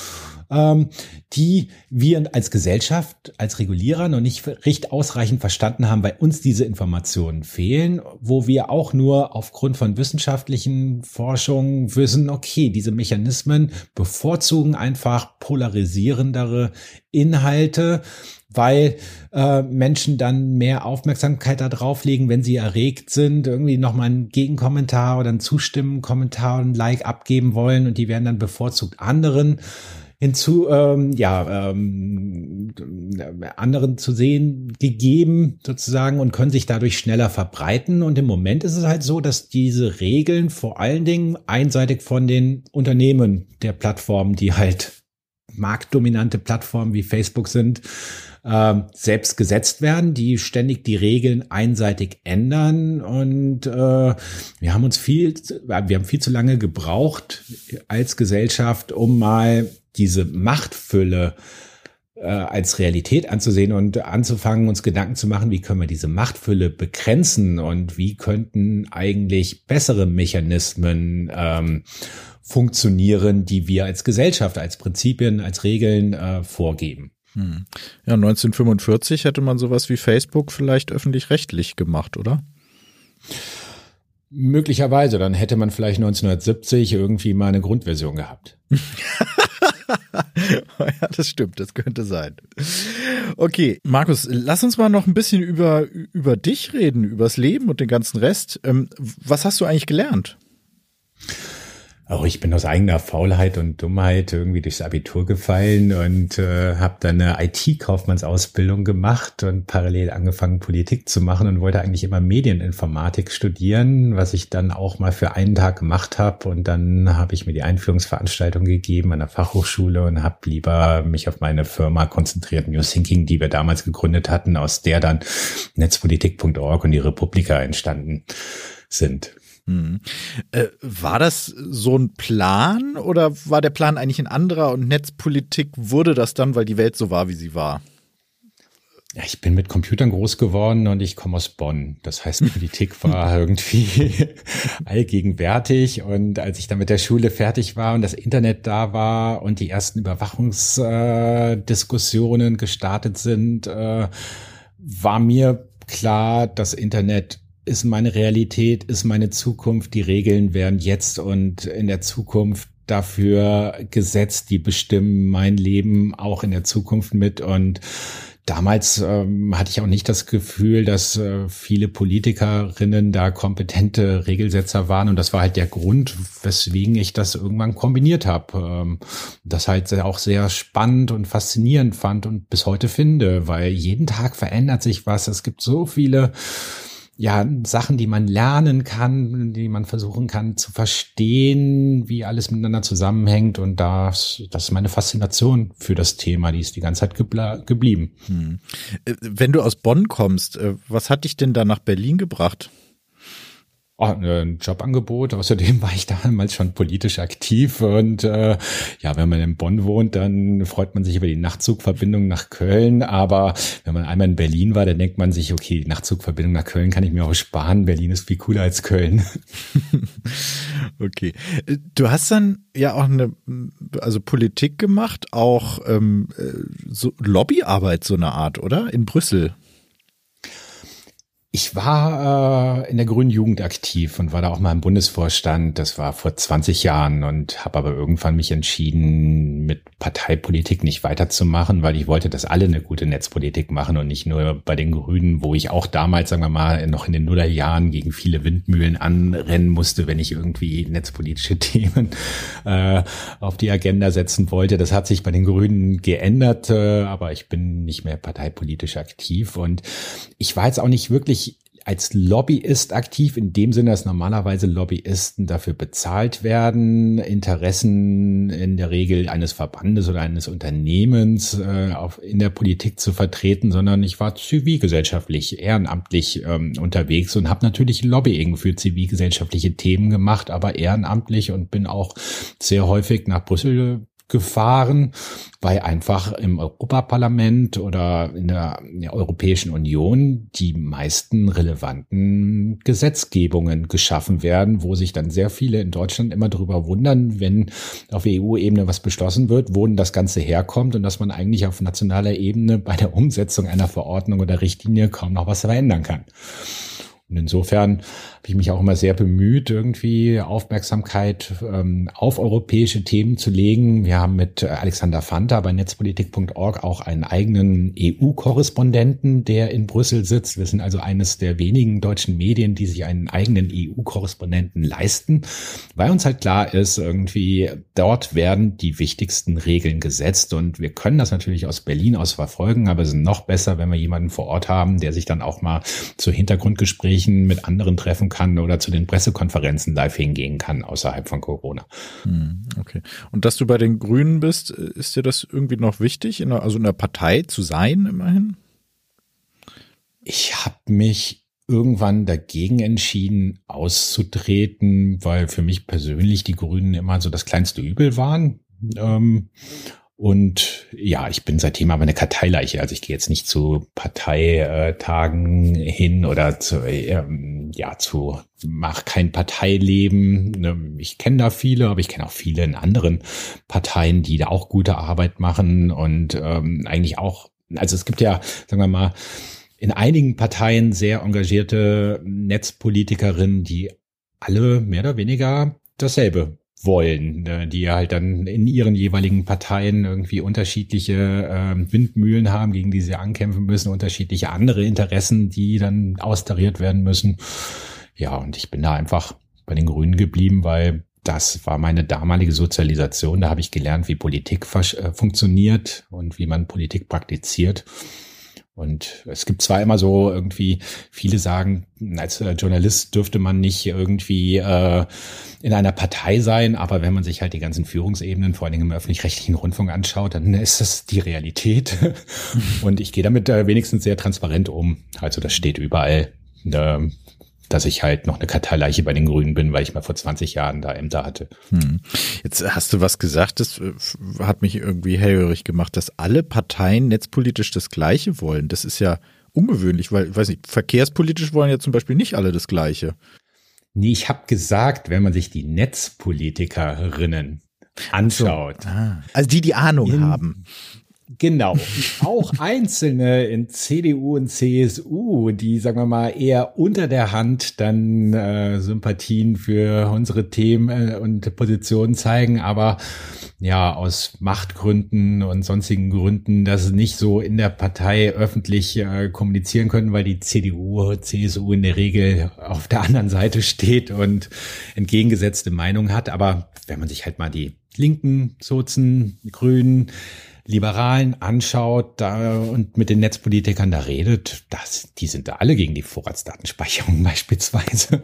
ähm, die wir als Gesellschaft, als Regulierer noch nicht recht ausreichend verstanden haben, weil uns diese Informationen fehlen, wo wir auch nur aufgrund von wissenschaftlichen Forschungen wissen, okay, diese Mechanismen bevorzugen einfach polarisierendere Inhalte, weil äh, Menschen dann mehr Aufmerksamkeit darauf legen, wenn sie erregt sind, irgendwie nochmal einen Gegenkommentar oder einen Zustimmen-Kommentar und ein Like abgeben wollen und die werden dann bevorzugt anderen hinzu, ähm, ja, ähm, anderen zu sehen gegeben sozusagen und können sich dadurch schneller verbreiten. Und im Moment ist es halt so, dass diese Regeln vor allen Dingen einseitig von den Unternehmen der Plattformen, die halt marktdominante Plattformen wie Facebook sind, äh, selbst gesetzt werden, die ständig die Regeln einseitig ändern. Und äh, wir haben uns viel, wir haben viel zu lange gebraucht als Gesellschaft, um mal diese Machtfülle äh, als Realität anzusehen und anzufangen, uns Gedanken zu machen, wie können wir diese Machtfülle begrenzen und wie könnten eigentlich bessere Mechanismen ähm, funktionieren, die wir als Gesellschaft, als Prinzipien, als Regeln äh, vorgeben. Hm. Ja, 1945 hätte man sowas wie Facebook vielleicht öffentlich-rechtlich gemacht, oder? Möglicherweise, dann hätte man vielleicht 1970 irgendwie mal eine Grundversion gehabt. ja, das stimmt, das könnte sein. Okay, Markus, lass uns mal noch ein bisschen über, über dich reden, übers Leben und den ganzen Rest. Ähm, was hast du eigentlich gelernt? Auch ich bin aus eigener Faulheit und Dummheit irgendwie durchs Abitur gefallen und äh, habe dann eine IT-Kaufmannsausbildung gemacht und parallel angefangen Politik zu machen und wollte eigentlich immer Medieninformatik studieren, was ich dann auch mal für einen Tag gemacht habe und dann habe ich mir die Einführungsveranstaltung gegeben an der Fachhochschule und habe lieber mich auf meine Firma konzentriert, New Thinking, die wir damals gegründet hatten, aus der dann Netzpolitik.org und die Republika entstanden sind. Hm. Äh, war das so ein Plan oder war der Plan eigentlich ein anderer und Netzpolitik wurde das dann, weil die Welt so war, wie sie war? Ja, ich bin mit Computern groß geworden und ich komme aus Bonn. Das heißt, Politik war irgendwie allgegenwärtig. Und als ich dann mit der Schule fertig war und das Internet da war und die ersten Überwachungsdiskussionen äh, gestartet sind, äh, war mir klar, das Internet ist meine Realität, ist meine Zukunft. Die Regeln werden jetzt und in der Zukunft dafür gesetzt, die bestimmen mein Leben auch in der Zukunft mit und Damals ähm, hatte ich auch nicht das Gefühl, dass äh, viele Politikerinnen da kompetente Regelsetzer waren. Und das war halt der Grund, weswegen ich das irgendwann kombiniert habe. Ähm, das halt auch sehr spannend und faszinierend fand und bis heute finde, weil jeden Tag verändert sich was. Es gibt so viele ja, Sachen, die man lernen kann, die man versuchen kann zu verstehen, wie alles miteinander zusammenhängt. Und das, das ist meine Faszination für das Thema, die ist die ganze Zeit geblieben. Hm. Äh, wenn du aus Bonn kommst, äh, was hat dich denn da nach Berlin gebracht? Oh, ein Jobangebot. Außerdem war ich damals schon politisch aktiv und äh, ja, wenn man in Bonn wohnt, dann freut man sich über die Nachtzugverbindung nach Köln. Aber wenn man einmal in Berlin war, dann denkt man sich, okay, die Nachtzugverbindung nach Köln kann ich mir auch sparen. Berlin ist viel cooler als Köln. okay, du hast dann ja auch eine, also Politik gemacht, auch ähm, äh, so Lobbyarbeit so eine Art, oder in Brüssel? Ich war äh, in der Grünen Jugend aktiv und war da auch mal im Bundesvorstand. Das war vor 20 Jahren und habe aber irgendwann mich entschieden, mit Parteipolitik nicht weiterzumachen, weil ich wollte, dass alle eine gute Netzpolitik machen und nicht nur bei den Grünen, wo ich auch damals, sagen wir mal, noch in den Nullerjahren gegen viele Windmühlen anrennen musste, wenn ich irgendwie netzpolitische Themen äh, auf die Agenda setzen wollte. Das hat sich bei den Grünen geändert, äh, aber ich bin nicht mehr parteipolitisch aktiv und ich war jetzt auch nicht wirklich als Lobbyist aktiv, in dem Sinne, dass normalerweise Lobbyisten dafür bezahlt werden, Interessen in der Regel eines Verbandes oder eines Unternehmens äh, auf, in der Politik zu vertreten, sondern ich war zivilgesellschaftlich, ehrenamtlich ähm, unterwegs und habe natürlich Lobbying für zivilgesellschaftliche Themen gemacht, aber ehrenamtlich und bin auch sehr häufig nach Brüssel gefahren, weil einfach im Europaparlament oder in der, in der, Europäischen Union die meisten relevanten Gesetzgebungen geschaffen werden, wo sich dann sehr viele in Deutschland immer darüber wundern, wenn auf EU-Ebene was beschlossen wird, wo denn das Ganze herkommt und dass man eigentlich auf nationaler Ebene bei der Umsetzung einer Verordnung oder Richtlinie kaum noch was verändern kann. Und insofern habe ich mich auch immer sehr bemüht, irgendwie Aufmerksamkeit ähm, auf europäische Themen zu legen. Wir haben mit Alexander Fanta bei netzpolitik.org auch einen eigenen EU-Korrespondenten, der in Brüssel sitzt. Wir sind also eines der wenigen deutschen Medien, die sich einen eigenen EU-Korrespondenten leisten, weil uns halt klar ist, irgendwie dort werden die wichtigsten Regeln gesetzt und wir können das natürlich aus Berlin aus verfolgen, aber es ist noch besser, wenn wir jemanden vor Ort haben, der sich dann auch mal zu Hintergrundgesprächen mit anderen treffen kann kann oder zu den Pressekonferenzen live hingehen kann außerhalb von Corona. Hm, okay. Und dass du bei den Grünen bist, ist dir das irgendwie noch wichtig, in der, also in der Partei zu sein immerhin? Ich habe mich irgendwann dagegen entschieden, auszutreten, weil für mich persönlich die Grünen immer so das kleinste Übel waren. Ähm, und ja, ich bin seitdem aber eine Karteileiche. Also ich gehe jetzt nicht zu Parteitagen hin oder zu, ähm, ja, zu, mach kein Parteileben. Ne, ich kenne da viele, aber ich kenne auch viele in anderen Parteien, die da auch gute Arbeit machen und ähm, eigentlich auch, also es gibt ja, sagen wir mal, in einigen Parteien sehr engagierte Netzpolitikerinnen, die alle mehr oder weniger dasselbe wollen, ne, die halt dann in ihren jeweiligen Parteien irgendwie unterschiedliche äh, Windmühlen haben, gegen die sie ankämpfen müssen, unterschiedliche andere Interessen, die dann austariert werden müssen. Ja, und ich bin da einfach bei den Grünen geblieben, weil das war meine damalige Sozialisation. Da habe ich gelernt, wie Politik äh, funktioniert und wie man Politik praktiziert. Und es gibt zwar immer so irgendwie, viele sagen, als äh, Journalist dürfte man nicht irgendwie äh, in einer Partei sein, aber wenn man sich halt die ganzen Führungsebenen, vor allen Dingen im öffentlich-rechtlichen Rundfunk anschaut, dann ist das die Realität. Und ich gehe damit äh, wenigstens sehr transparent um. Also das steht überall. Äh, dass ich halt noch eine Karteileiche bei den Grünen bin, weil ich mal vor 20 Jahren da Ämter hatte. Hm. Jetzt hast du was gesagt, das äh, hat mich irgendwie hellhörig gemacht, dass alle Parteien netzpolitisch das Gleiche wollen. Das ist ja ungewöhnlich, weil, ich weiß nicht, verkehrspolitisch wollen ja zum Beispiel nicht alle das Gleiche. Nee, ich habe gesagt, wenn man sich die Netzpolitikerinnen anschaut. So. Ah, also die, die Ahnung in, haben. Genau. Auch Einzelne in CDU und CSU, die, sagen wir mal, eher unter der Hand dann äh, Sympathien für unsere Themen äh, und Positionen zeigen, aber ja, aus Machtgründen und sonstigen Gründen das nicht so in der Partei öffentlich äh, kommunizieren können, weil die CDU, CSU in der Regel auf der anderen Seite steht und entgegengesetzte Meinung hat. Aber wenn man sich halt mal die Linken, Sozen, Grünen, Liberalen anschaut da, und mit den Netzpolitikern da redet, das, die sind da alle gegen die Vorratsdatenspeicherung beispielsweise.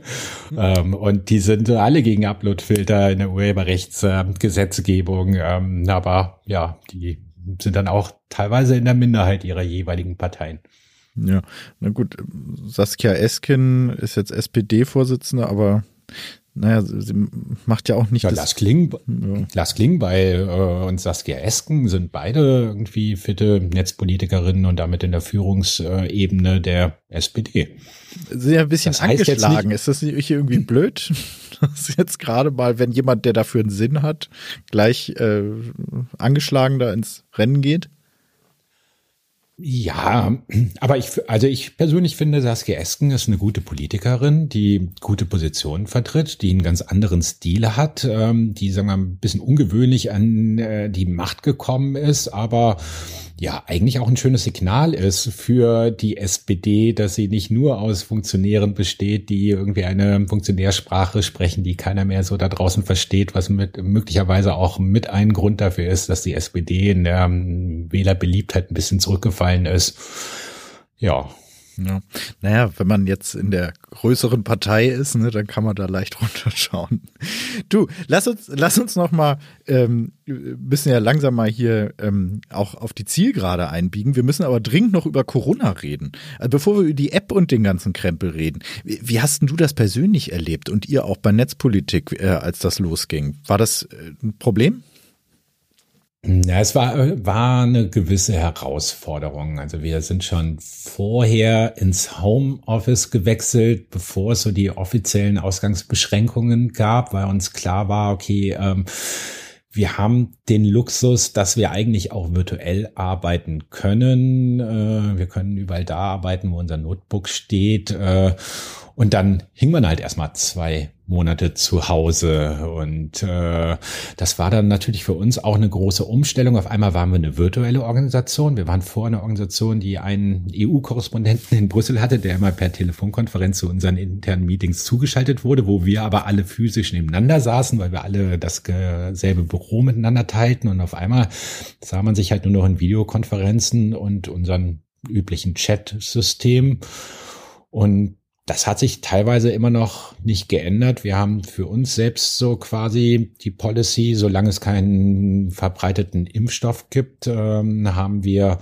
Mhm. Ähm, und die sind alle gegen Uploadfilter in der Urheberrechtsgesetzgebung. Ähm, aber ja, die sind dann auch teilweise in der Minderheit ihrer jeweiligen Parteien. Ja, na gut, Saskia Esken ist jetzt SPD-Vorsitzende, aber naja, sie macht ja auch nicht ja, das. Lars Kling, ja. Lars Klingbeil äh, und Saskia Esken sind beide irgendwie fitte Netzpolitikerinnen und damit in der Führungsebene der SPD. Sehr ein bisschen das angeschlagen. Ist das nicht irgendwie blöd? dass jetzt gerade mal, wenn jemand, der dafür einen Sinn hat, gleich äh, angeschlagen da ins Rennen geht? Ja, aber ich, also ich persönlich finde, Saskia Esken ist eine gute Politikerin, die gute Positionen vertritt, die einen ganz anderen Stil hat, ähm, die, sagen wir mal, ein bisschen ungewöhnlich an äh, die Macht gekommen ist, aber ja eigentlich auch ein schönes Signal ist für die SPD, dass sie nicht nur aus Funktionären besteht, die irgendwie eine Funktionärsprache sprechen, die keiner mehr so da draußen versteht, was mit möglicherweise auch mit ein Grund dafür ist, dass die SPD in der ähm, Wählerbeliebtheit ein bisschen zurückgefallen ist. Ja, ja. Naja, wenn man jetzt in der größeren Partei ist, ne, dann kann man da leicht runterschauen. Du, lass uns, lass uns noch mal ähm, müssen ja langsam mal hier ähm, auch auf die Zielgerade einbiegen. Wir müssen aber dringend noch über Corona reden. Also bevor wir über die App und den ganzen Krempel reden. Wie, wie hast denn du das persönlich erlebt und ihr auch bei Netzpolitik, äh, als das losging? War das äh, ein Problem? Ja, es war, war eine gewisse Herausforderung. Also wir sind schon vorher ins Homeoffice gewechselt, bevor es so die offiziellen Ausgangsbeschränkungen gab, weil uns klar war, okay, ähm, wir haben den Luxus, dass wir eigentlich auch virtuell arbeiten können. Äh, wir können überall da arbeiten, wo unser Notebook steht. Und dann hing man halt erstmal zwei Monate zu Hause. Und äh, das war dann natürlich für uns auch eine große Umstellung. Auf einmal waren wir eine virtuelle Organisation. Wir waren vor einer Organisation, die einen EU-Korrespondenten in Brüssel hatte, der immer per Telefonkonferenz zu unseren internen Meetings zugeschaltet wurde, wo wir aber alle physisch nebeneinander saßen, weil wir alle dasselbe Büro miteinander teilten. Und auf einmal sah man sich halt nur noch in Videokonferenzen und unseren üblichen Chat-System. Und das hat sich teilweise immer noch nicht geändert. Wir haben für uns selbst so quasi die Policy, solange es keinen verbreiteten Impfstoff gibt, ähm, haben wir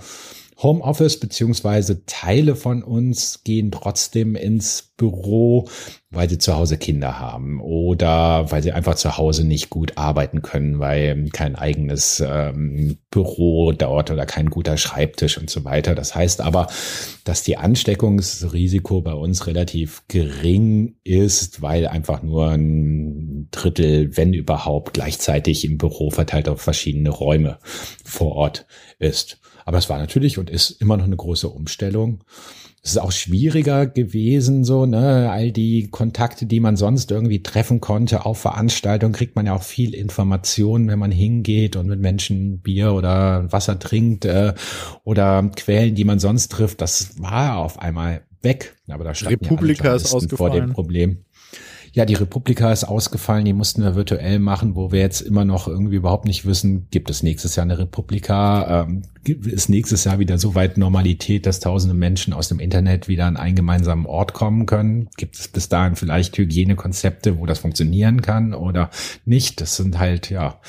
Homeoffice beziehungsweise Teile von uns gehen trotzdem ins Büro, weil sie zu Hause Kinder haben oder weil sie einfach zu Hause nicht gut arbeiten können, weil kein eigenes ähm, Büro dort oder kein guter Schreibtisch und so weiter. Das heißt aber, dass die Ansteckungsrisiko bei uns relativ gering ist, weil einfach nur ein Drittel, wenn überhaupt, gleichzeitig im Büro verteilt auf verschiedene Räume vor Ort ist. Aber es war natürlich und ist immer noch eine große Umstellung. Es ist auch schwieriger gewesen, so, ne, all die Kontakte, die man sonst irgendwie treffen konnte, auf Veranstaltungen kriegt man ja auch viel Informationen, wenn man hingeht und mit Menschen Bier oder Wasser trinkt, äh, oder Quellen, die man sonst trifft. Das war auf einmal weg. Aber da stand Republika ja ist ausgefallen. vor dem Problem ja, die Republika ist ausgefallen, die mussten wir virtuell machen, wo wir jetzt immer noch irgendwie überhaupt nicht wissen, gibt es nächstes Jahr eine Republika, ähm, ist nächstes Jahr wieder so weit Normalität, dass tausende Menschen aus dem Internet wieder an einen gemeinsamen Ort kommen können? Gibt es bis dahin vielleicht Hygienekonzepte, wo das funktionieren kann oder nicht? Das sind halt, ja,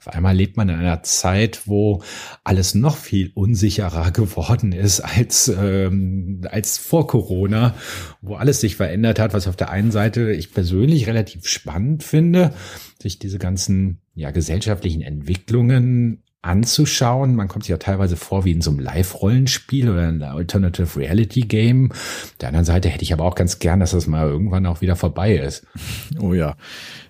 auf einmal lebt man in einer Zeit, wo alles noch viel unsicherer geworden ist als, ähm, als vor Corona, wo alles sich verändert hat, was auf der einen Seite ich persönlich relativ spannend finde, sich diese ganzen ja, gesellschaftlichen Entwicklungen anzuschauen. Man kommt sich ja teilweise vor wie in so einem Live-Rollenspiel oder ein Alternative Reality Game. Der anderen Seite hätte ich aber auch ganz gern, dass das mal irgendwann auch wieder vorbei ist. Oh ja.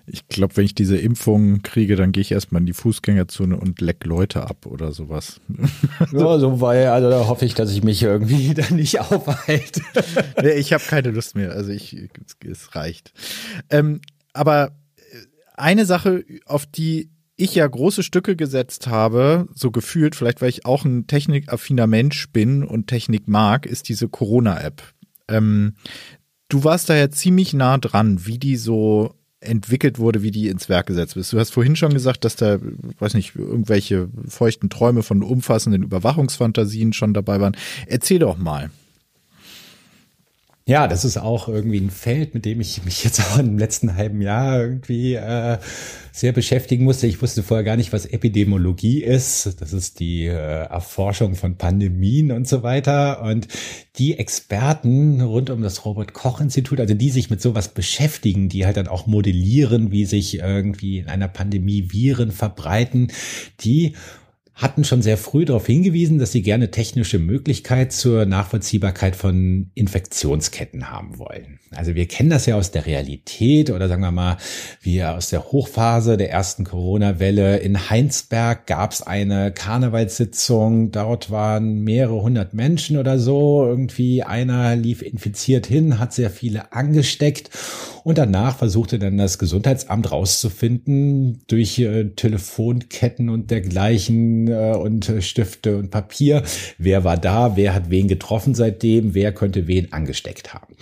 Ich glaube, wenn ich diese Impfung kriege, dann gehe ich erstmal in die Fußgängerzone und leck Leute ab oder sowas. Ja, so weil, also da hoffe ich, dass ich mich irgendwie da nicht aufhalte. nee, ich habe keine Lust mehr. Also ich, es reicht. Ähm, aber eine Sache, auf die ich ja große Stücke gesetzt habe, so gefühlt, vielleicht weil ich auch ein technikaffiner Mensch bin und Technik mag, ist diese Corona-App. Ähm, du warst da ja ziemlich nah dran, wie die so entwickelt wurde, wie die ins Werk gesetzt ist. Du hast vorhin schon gesagt, dass da, weiß nicht, irgendwelche feuchten Träume von umfassenden Überwachungsfantasien schon dabei waren. Erzähl doch mal. Ja, das ist auch irgendwie ein Feld, mit dem ich mich jetzt auch im letzten halben Jahr irgendwie äh, sehr beschäftigen musste. Ich wusste vorher gar nicht, was Epidemiologie ist. Das ist die äh, Erforschung von Pandemien und so weiter. Und die Experten rund um das Robert Koch Institut, also die sich mit sowas beschäftigen, die halt dann auch modellieren, wie sich irgendwie in einer Pandemie Viren verbreiten, die hatten schon sehr früh darauf hingewiesen, dass sie gerne technische Möglichkeit zur Nachvollziehbarkeit von Infektionsketten haben wollen. Also wir kennen das ja aus der Realität oder sagen wir mal, wie aus der Hochphase der ersten Corona-Welle. In Heinsberg gab es eine Karnevalssitzung. Dort waren mehrere hundert Menschen oder so. Irgendwie einer lief infiziert hin, hat sehr viele angesteckt. Und danach versuchte dann das Gesundheitsamt rauszufinden durch äh, Telefonketten und dergleichen äh, und äh, Stifte und Papier, wer war da, wer hat wen getroffen seitdem, wer könnte wen angesteckt haben.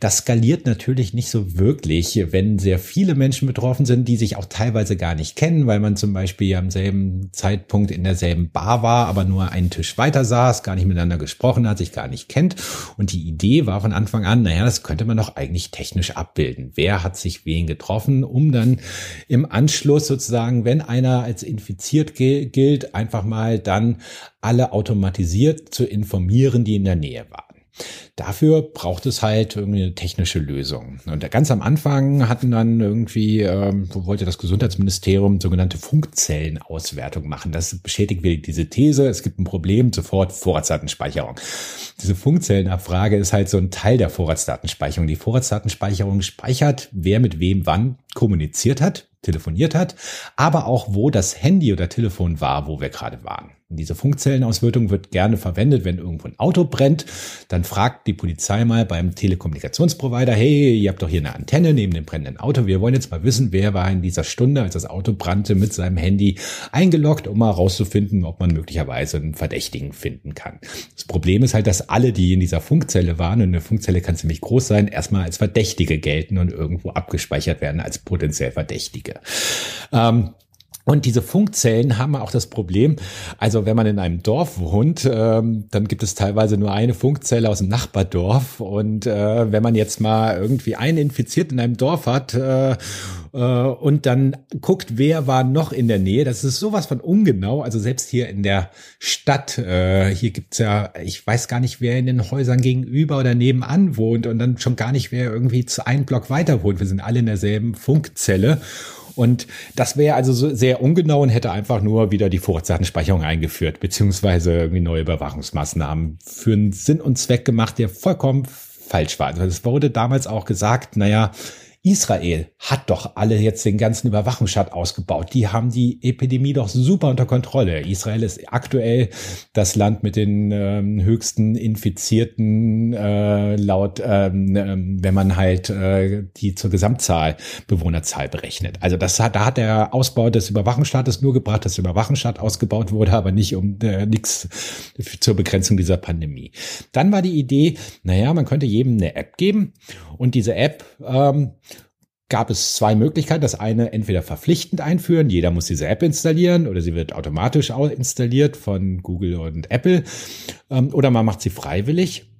Das skaliert natürlich nicht so wirklich, wenn sehr viele Menschen betroffen sind, die sich auch teilweise gar nicht kennen, weil man zum Beispiel am selben Zeitpunkt in derselben Bar war, aber nur einen Tisch weiter saß, gar nicht miteinander gesprochen hat, sich gar nicht kennt. Und die Idee war von Anfang an, naja, das könnte man doch eigentlich technisch abbilden. Wer hat sich wen getroffen, um dann im Anschluss sozusagen, wenn einer als infiziert gilt, einfach mal dann alle automatisiert zu informieren, die in der Nähe waren. Dafür braucht es halt irgendwie eine technische Lösung. Und ganz am Anfang hatten dann irgendwie, ähm, wollte das Gesundheitsministerium sogenannte Funkzellenauswertung machen. Das bestätigt wieder diese These, es gibt ein Problem, sofort Vorratsdatenspeicherung. Diese Funkzellenabfrage ist halt so ein Teil der Vorratsdatenspeicherung. Die Vorratsdatenspeicherung speichert, wer mit wem wann kommuniziert hat, telefoniert hat, aber auch wo das Handy oder Telefon war, wo wir gerade waren. Diese Funkzellenauswertung wird gerne verwendet, wenn irgendwo ein Auto brennt. Dann fragt die Polizei mal beim Telekommunikationsprovider, hey, ihr habt doch hier eine Antenne neben dem brennenden Auto. Wir wollen jetzt mal wissen, wer war in dieser Stunde, als das Auto brannte, mit seinem Handy eingeloggt, um mal rauszufinden, ob man möglicherweise einen Verdächtigen finden kann. Das Problem ist halt, dass alle, die in dieser Funkzelle waren, und eine Funkzelle kann ziemlich groß sein, erstmal als Verdächtige gelten und irgendwo abgespeichert werden als potenziell Verdächtige. Ähm, und diese Funkzellen haben auch das Problem, also wenn man in einem Dorf wohnt, ähm, dann gibt es teilweise nur eine Funkzelle aus dem Nachbardorf. Und äh, wenn man jetzt mal irgendwie einen infiziert in einem Dorf hat äh, äh, und dann guckt, wer war noch in der Nähe, das ist sowas von ungenau. Also selbst hier in der Stadt, äh, hier gibt's ja, ich weiß gar nicht, wer in den Häusern gegenüber oder nebenan wohnt und dann schon gar nicht, wer irgendwie zu einem Block weiter wohnt. Wir sind alle in derselben Funkzelle. Und das wäre also so sehr ungenau und hätte einfach nur wieder die Vorratsdatenspeicherung eingeführt, beziehungsweise irgendwie neue Überwachungsmaßnahmen für einen Sinn und Zweck gemacht, der vollkommen falsch war. Also es wurde damals auch gesagt, naja, Israel hat doch alle jetzt den ganzen Überwachungsstaat ausgebaut. Die haben die Epidemie doch super unter Kontrolle. Israel ist aktuell das Land mit den ähm, höchsten Infizierten äh, laut, ähm, ähm, wenn man halt äh, die zur Gesamtzahl Bewohnerzahl berechnet. Also das hat, da hat der Ausbau des Überwachungsstaates nur gebracht, dass der Überwachungsstaat ausgebaut wurde, aber nicht um äh, nichts zur Begrenzung dieser Pandemie. Dann war die Idee, naja, man könnte jedem eine App geben und diese App ähm, gab es zwei Möglichkeiten. Das eine entweder verpflichtend einführen, jeder muss diese App installieren oder sie wird automatisch installiert von Google und Apple ähm, oder man macht sie freiwillig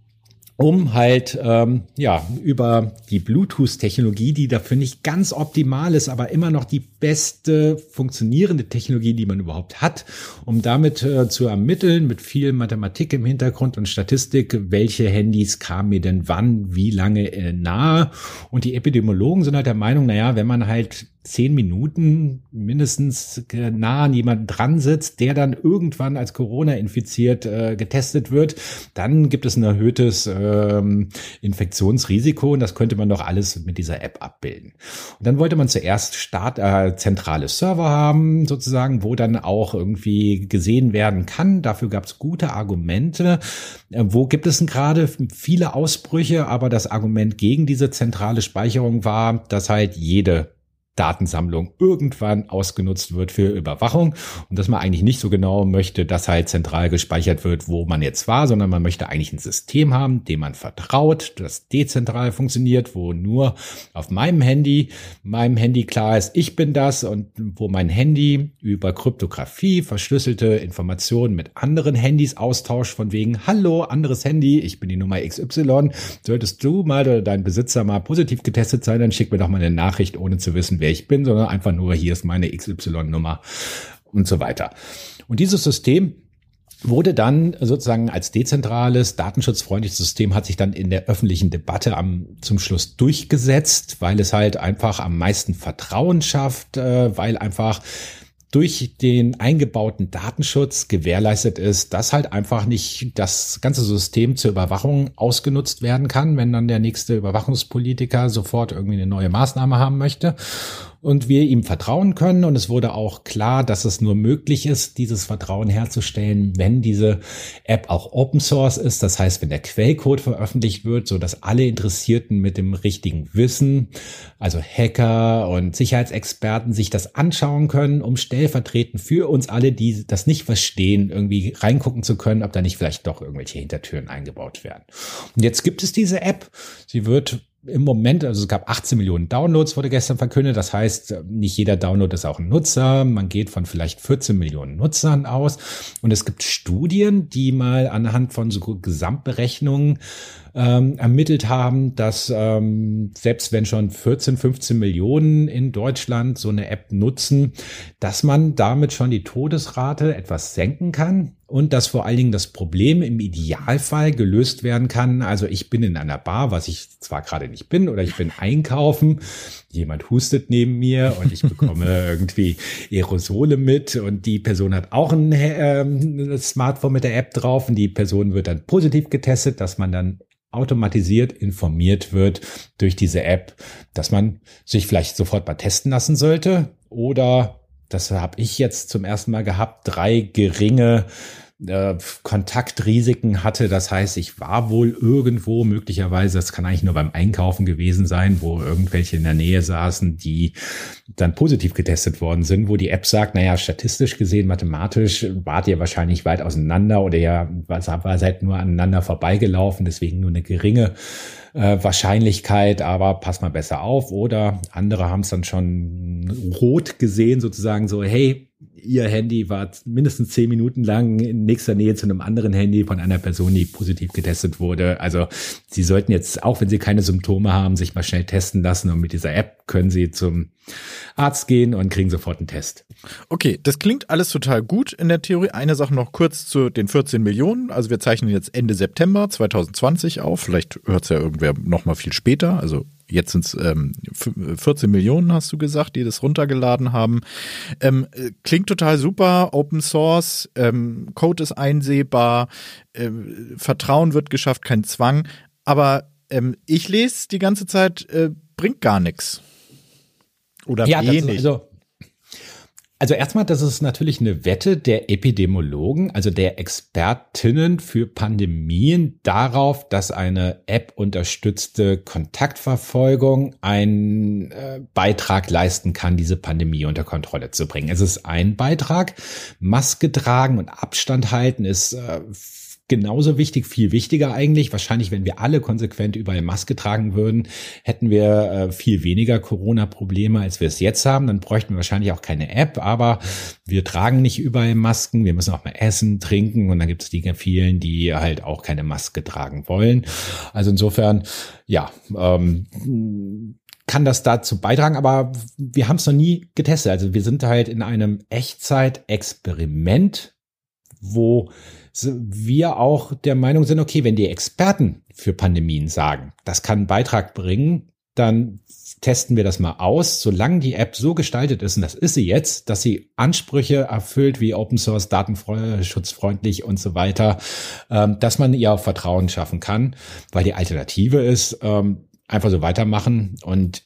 um halt ähm, ja über die Bluetooth-Technologie, die dafür nicht ganz optimal ist, aber immer noch die beste funktionierende Technologie, die man überhaupt hat, um damit äh, zu ermitteln mit viel Mathematik im Hintergrund und Statistik, welche Handys kamen mir denn wann, wie lange äh, nahe. Und die Epidemiologen sind halt der Meinung, naja, wenn man halt zehn Minuten mindestens nah an jemanden dran sitzt, der dann irgendwann als Corona infiziert äh, getestet wird, dann gibt es ein erhöhtes ähm, Infektionsrisiko und das könnte man doch alles mit dieser App abbilden. Und dann wollte man zuerst Start, äh, zentrale Server haben, sozusagen, wo dann auch irgendwie gesehen werden kann. Dafür gab es gute Argumente. Äh, wo gibt es denn gerade viele Ausbrüche, aber das Argument gegen diese zentrale Speicherung war, dass halt jede Datensammlung irgendwann ausgenutzt wird für Überwachung. Und dass man eigentlich nicht so genau möchte, dass halt zentral gespeichert wird, wo man jetzt war, sondern man möchte eigentlich ein System haben, dem man vertraut, das dezentral funktioniert, wo nur auf meinem Handy, meinem Handy klar ist, ich bin das und wo mein Handy über Kryptographie verschlüsselte Informationen mit anderen Handys austauscht von wegen, hallo, anderes Handy, ich bin die Nummer XY, solltest du mal oder dein Besitzer mal positiv getestet sein, dann schick mir doch mal eine Nachricht, ohne zu wissen, wer ich bin, sondern einfach nur, hier ist meine XY-Nummer und so weiter. Und dieses System wurde dann sozusagen als dezentrales, datenschutzfreundliches System hat sich dann in der öffentlichen Debatte am, zum Schluss durchgesetzt, weil es halt einfach am meisten Vertrauen schafft, äh, weil einfach durch den eingebauten Datenschutz gewährleistet ist, dass halt einfach nicht das ganze System zur Überwachung ausgenutzt werden kann, wenn dann der nächste Überwachungspolitiker sofort irgendwie eine neue Maßnahme haben möchte und wir ihm vertrauen können. Und es wurde auch klar, dass es nur möglich ist, dieses Vertrauen herzustellen, wenn diese App auch Open Source ist. Das heißt, wenn der Quellcode veröffentlicht wird, so dass alle Interessierten mit dem richtigen Wissen, also Hacker und Sicherheitsexperten sich das anschauen können, um stellvertretend für uns alle, die das nicht verstehen, irgendwie reingucken zu können, ob da nicht vielleicht doch irgendwelche Hintertüren eingebaut werden. Und jetzt gibt es diese App. Sie wird im Moment, also es gab 18 Millionen Downloads, wurde gestern verkündet. Das heißt, nicht jeder Download ist auch ein Nutzer. Man geht von vielleicht 14 Millionen Nutzern aus. Und es gibt Studien, die mal anhand von so Gesamtberechnungen ähm, ermittelt haben, dass ähm, selbst wenn schon 14, 15 Millionen in Deutschland so eine App nutzen, dass man damit schon die Todesrate etwas senken kann und dass vor allen Dingen das Problem im Idealfall gelöst werden kann. Also ich bin in einer Bar, was ich zwar gerade nicht bin, oder ich bin einkaufen, jemand hustet neben mir und ich bekomme irgendwie Aerosole mit und die Person hat auch ein äh, Smartphone mit der App drauf und die Person wird dann positiv getestet, dass man dann automatisiert informiert wird durch diese App, dass man sich vielleicht sofort mal testen lassen sollte. Oder das habe ich jetzt zum ersten Mal gehabt, drei geringe äh, Kontaktrisiken hatte. Das heißt, ich war wohl irgendwo möglicherweise, das kann eigentlich nur beim Einkaufen gewesen sein, wo irgendwelche in der Nähe saßen, die dann positiv getestet worden sind, wo die App sagt, naja, statistisch gesehen, mathematisch wart ihr wahrscheinlich weit auseinander oder ihr seid nur aneinander vorbeigelaufen, deswegen nur eine geringe äh, Wahrscheinlichkeit, aber pass mal besser auf. Oder andere haben es dann schon rot gesehen, sozusagen so, hey, ihr Handy war mindestens zehn Minuten lang in nächster Nähe zu einem anderen Handy von einer Person, die positiv getestet wurde. Also Sie sollten jetzt, auch wenn Sie keine Symptome haben, sich mal schnell testen lassen und mit dieser App können Sie zum Arzt gehen und kriegen sofort einen Test. Okay, das klingt alles total gut in der Theorie. Eine Sache noch kurz zu den 14 Millionen. Also wir zeichnen jetzt Ende September 2020 auf. Vielleicht hört es ja irgendwer noch mal viel später. Also Jetzt sind es ähm, 14 Millionen, hast du gesagt, die das runtergeladen haben. Ähm, äh, klingt total super, Open Source, ähm, Code ist einsehbar, äh, Vertrauen wird geschafft, kein Zwang. Aber ähm, ich lese die ganze Zeit, äh, bringt gar nichts. Oder ja, wenig. Das, also also erstmal, das ist natürlich eine Wette der Epidemiologen, also der Expertinnen für Pandemien darauf, dass eine App unterstützte Kontaktverfolgung einen äh, Beitrag leisten kann, diese Pandemie unter Kontrolle zu bringen. Es ist ein Beitrag. Maske tragen und Abstand halten ist äh, genauso wichtig, viel wichtiger eigentlich. Wahrscheinlich, wenn wir alle konsequent überall Maske tragen würden, hätten wir äh, viel weniger Corona-Probleme, als wir es jetzt haben. Dann bräuchten wir wahrscheinlich auch keine App, aber wir tragen nicht überall Masken. Wir müssen auch mal essen, trinken und dann gibt es die vielen, die halt auch keine Maske tragen wollen. Also insofern, ja, ähm, kann das dazu beitragen, aber wir haben es noch nie getestet. Also wir sind halt in einem Echtzeit-Experiment, wo wir auch der Meinung sind, okay, wenn die Experten für Pandemien sagen, das kann einen Beitrag bringen, dann testen wir das mal aus, solange die App so gestaltet ist, und das ist sie jetzt, dass sie Ansprüche erfüllt wie Open Source, datenschutzfreundlich und so weiter, ähm, dass man ihr Vertrauen schaffen kann, weil die Alternative ist, ähm, einfach so weitermachen. Und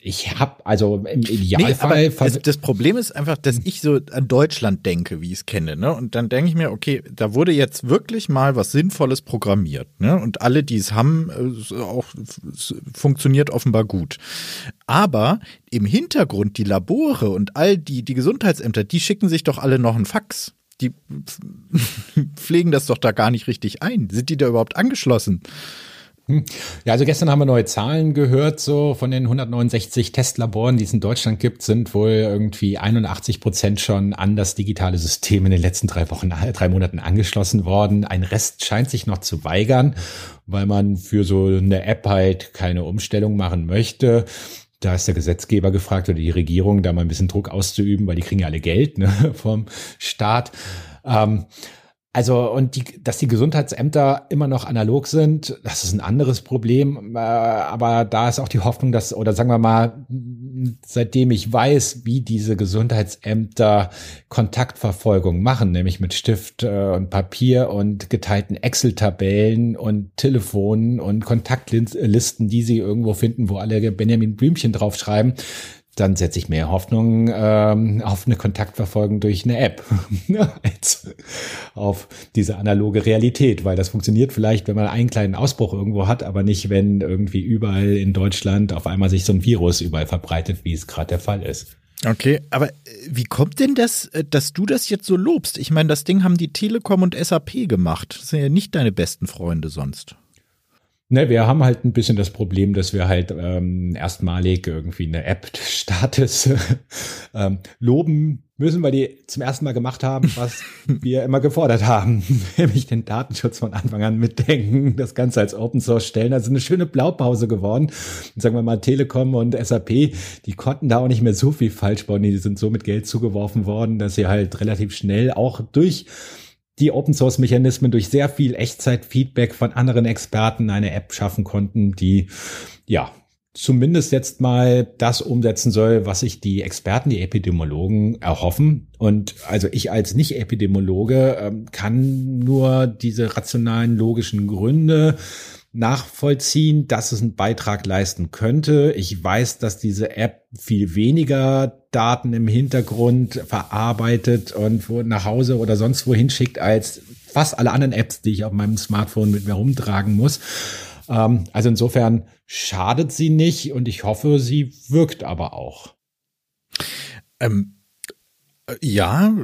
ich habe also im Idealfall. Nee, das, das, Problem ist einfach, dass ich so an Deutschland denke, wie ich es kenne, ne? Und dann denke ich mir, okay, da wurde jetzt wirklich mal was Sinnvolles programmiert, ne? Und alle, die es haben, äh, auch funktioniert offenbar gut. Aber im Hintergrund die Labore und all die die Gesundheitsämter, die schicken sich doch alle noch einen Fax. Die pflegen das doch da gar nicht richtig ein. Sind die da überhaupt angeschlossen? Hm. Ja, also gestern haben wir neue Zahlen gehört, so von den 169 Testlaboren, die es in Deutschland gibt, sind wohl irgendwie 81 Prozent schon an das digitale System in den letzten drei Wochen, drei Monaten angeschlossen worden. Ein Rest scheint sich noch zu weigern, weil man für so eine App halt keine Umstellung machen möchte. Da ist der Gesetzgeber gefragt oder die Regierung, da mal ein bisschen Druck auszuüben, weil die kriegen ja alle Geld ne, vom Staat. Ähm, also, und die, dass die Gesundheitsämter immer noch analog sind, das ist ein anderes Problem. Äh, aber da ist auch die Hoffnung, dass, oder sagen wir mal, seitdem ich weiß, wie diese Gesundheitsämter Kontaktverfolgung machen, nämlich mit Stift äh, und Papier und geteilten Excel-Tabellen und Telefonen und Kontaktlisten, die sie irgendwo finden, wo alle Benjamin Blümchen draufschreiben, dann setze ich mehr Hoffnung ähm, auf eine Kontaktverfolgung durch eine App als auf diese analoge Realität, weil das funktioniert vielleicht, wenn man einen kleinen Ausbruch irgendwo hat, aber nicht, wenn irgendwie überall in Deutschland auf einmal sich so ein Virus überall verbreitet, wie es gerade der Fall ist. Okay, aber äh, wie kommt denn das, äh, dass du das jetzt so lobst? Ich meine, das Ding haben die Telekom und SAP gemacht. Das sind ja nicht deine besten Freunde sonst. Ne, wir haben halt ein bisschen das Problem, dass wir halt ähm, erstmalig irgendwie eine App-Status ähm, loben müssen, weil die zum ersten Mal gemacht haben, was wir immer gefordert haben, nämlich den Datenschutz von Anfang an mitdenken, das Ganze als Open Source stellen. Also eine schöne Blaupause geworden. Und sagen wir mal, Telekom und SAP, die konnten da auch nicht mehr so viel falsch bauen. Die sind so mit Geld zugeworfen worden, dass sie halt relativ schnell auch durch die Open Source Mechanismen durch sehr viel Echtzeit-Feedback von anderen Experten eine App schaffen konnten, die ja zumindest jetzt mal das umsetzen soll, was sich die Experten, die Epidemiologen erhoffen. Und also ich als Nicht-Epidemiologe ähm, kann nur diese rationalen, logischen Gründe nachvollziehen, dass es einen Beitrag leisten könnte. Ich weiß, dass diese App viel weniger Daten im Hintergrund verarbeitet und wo nach Hause oder sonst wohin schickt als fast alle anderen Apps, die ich auf meinem Smartphone mit mir rumtragen muss. Ähm, also insofern schadet sie nicht und ich hoffe, sie wirkt aber auch. Ähm, ja,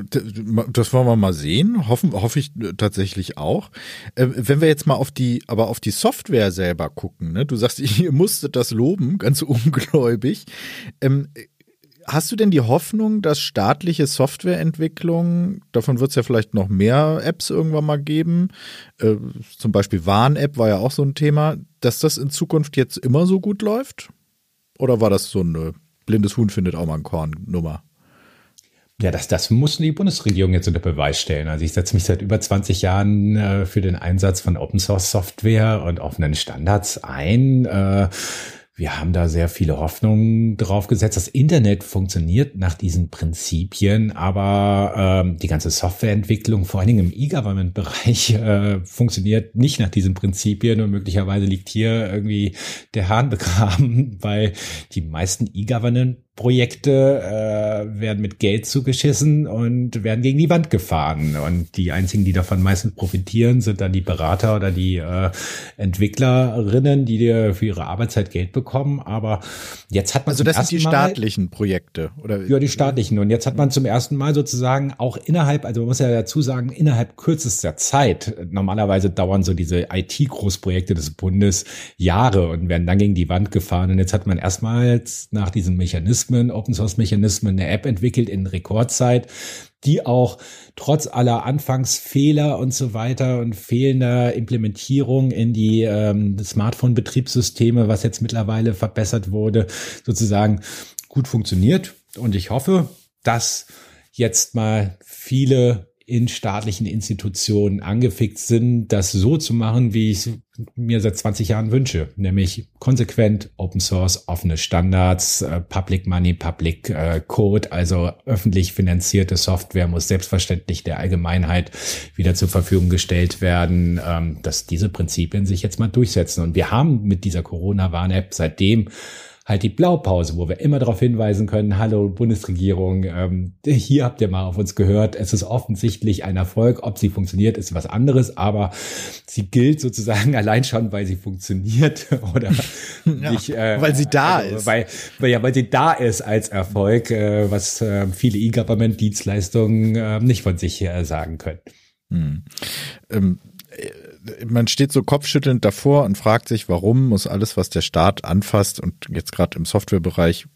das wollen wir mal sehen. Hoffen, hoffe ich tatsächlich auch. Äh, wenn wir jetzt mal auf die, aber auf die Software selber gucken, ne? Du sagst, ihr musstet das loben, ganz ungläubig. Hast du denn die Hoffnung, dass staatliche Softwareentwicklung, davon wird es ja vielleicht noch mehr Apps irgendwann mal geben, äh, zum Beispiel Warn-App war ja auch so ein Thema, dass das in Zukunft jetzt immer so gut läuft? Oder war das so eine blindes Huhn findet auch mal ein Korn-Nummer? Ja, das, das muss die Bundesregierung jetzt unter Beweis stellen. Also ich setze mich seit über 20 Jahren äh, für den Einsatz von Open Source Software und offenen Standards ein. Äh, wir haben da sehr viele Hoffnungen drauf gesetzt. Das Internet funktioniert nach diesen Prinzipien, aber ähm, die ganze Softwareentwicklung, vor allen Dingen im E-Government-Bereich, äh, funktioniert nicht nach diesen Prinzipien und möglicherweise liegt hier irgendwie der Hahn begraben, weil die meisten E-Government Projekte äh, werden mit Geld zugeschissen und werden gegen die Wand gefahren. Und die einzigen, die davon meistens profitieren, sind dann die Berater oder die äh, Entwicklerinnen, die dir für ihre Arbeitszeit Geld bekommen. Aber jetzt hat man also das sind die Mal, staatlichen Projekte oder ja die staatlichen. Und jetzt hat man zum ersten Mal sozusagen auch innerhalb, also man muss ja dazu sagen, innerhalb kürzester Zeit. Normalerweise dauern so diese IT-Großprojekte des Bundes Jahre und werden dann gegen die Wand gefahren. Und jetzt hat man erstmals nach diesem Mechanismus Mechanismen, Open Source Mechanismen, eine App entwickelt in Rekordzeit, die auch trotz aller Anfangsfehler und so weiter und fehlender Implementierung in die ähm, Smartphone-Betriebssysteme, was jetzt mittlerweile verbessert wurde, sozusagen gut funktioniert. Und ich hoffe, dass jetzt mal viele in staatlichen Institutionen angefixt sind, das so zu machen, wie ich es mir seit 20 Jahren wünsche, nämlich konsequent Open Source, offene Standards, äh, Public Money, Public äh, Code, also öffentlich finanzierte Software muss selbstverständlich der Allgemeinheit wieder zur Verfügung gestellt werden, ähm, dass diese Prinzipien sich jetzt mal durchsetzen. Und wir haben mit dieser Corona-Warn-App seitdem halt die Blaupause, wo wir immer darauf hinweisen können, hallo Bundesregierung, ähm, hier habt ihr mal auf uns gehört, es ist offensichtlich ein Erfolg, ob sie funktioniert, ist was anderes, aber sie gilt sozusagen allein schon, weil sie funktioniert oder ja, nicht, äh, weil sie da also, ist. Weil, weil, ja, weil sie da ist als Erfolg, äh, was äh, viele E-Government-Dienstleistungen äh, nicht von sich äh, sagen können. Hm. Ähm, man steht so kopfschüttelnd davor und fragt sich, warum muss alles, was der Staat anfasst und jetzt gerade im Softwarebereich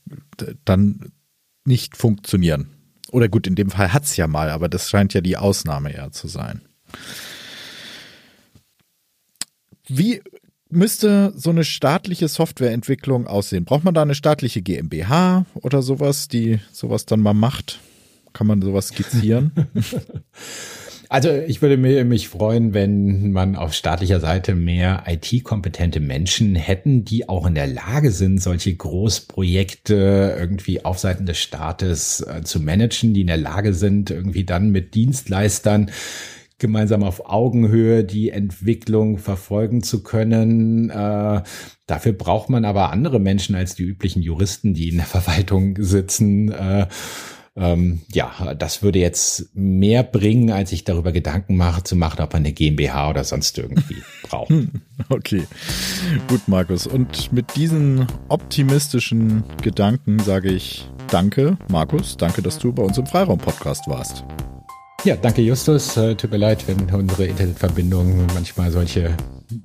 dann nicht funktionieren. Oder gut, in dem Fall hat's ja mal, aber das scheint ja die Ausnahme eher zu sein. Wie müsste so eine staatliche Softwareentwicklung aussehen? Braucht man da eine staatliche GmbH oder sowas, die sowas dann mal macht? Kann man sowas skizzieren? Also ich würde mich freuen, wenn man auf staatlicher Seite mehr IT-kompetente Menschen hätten, die auch in der Lage sind, solche Großprojekte irgendwie auf Seiten des Staates äh, zu managen, die in der Lage sind, irgendwie dann mit Dienstleistern gemeinsam auf Augenhöhe die Entwicklung verfolgen zu können. Äh, dafür braucht man aber andere Menschen als die üblichen Juristen, die in der Verwaltung sitzen. Äh, ähm, ja, das würde jetzt mehr bringen, als ich darüber Gedanken mache, zu machen, ob man eine GmbH oder sonst irgendwie braucht. Okay, gut, Markus. Und mit diesen optimistischen Gedanken sage ich Danke, Markus. Danke, dass du bei uns im Freiraum-Podcast warst. Ja, danke Justus. Äh, tut mir leid, wenn unsere Internetverbindungen manchmal solche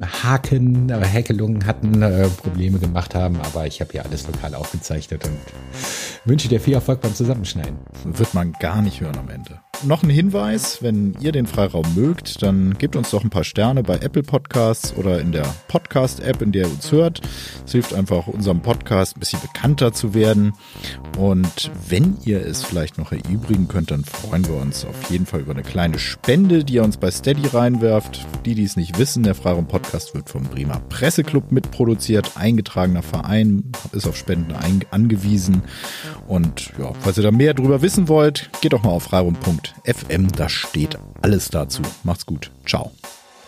Haken, äh, Häkelungen hatten, äh, Probleme gemacht haben, aber ich habe hier alles lokal aufgezeichnet und wünsche dir viel Erfolg beim Zusammenschneiden. Wird man gar nicht hören am Ende. Noch ein Hinweis, wenn ihr den Freiraum mögt, dann gebt uns doch ein paar Sterne bei Apple Podcasts oder in der Podcast-App, in der ihr uns hört. Es hilft einfach unserem Podcast ein bisschen bekannter zu werden. Und wenn ihr es vielleicht noch erübrigen könnt, dann freuen wir uns auf jeden Fall über eine kleine Spende, die ihr uns bei Steady reinwerft. Die, die es nicht wissen, der Freiraum Podcast wird vom Bremer Presseclub mitproduziert, eingetragener Verein, ist auf Spenden angewiesen. Und ja, falls ihr da mehr drüber wissen wollt, geht doch mal auf freiraum.fm, da steht alles dazu. Macht's gut. Ciao.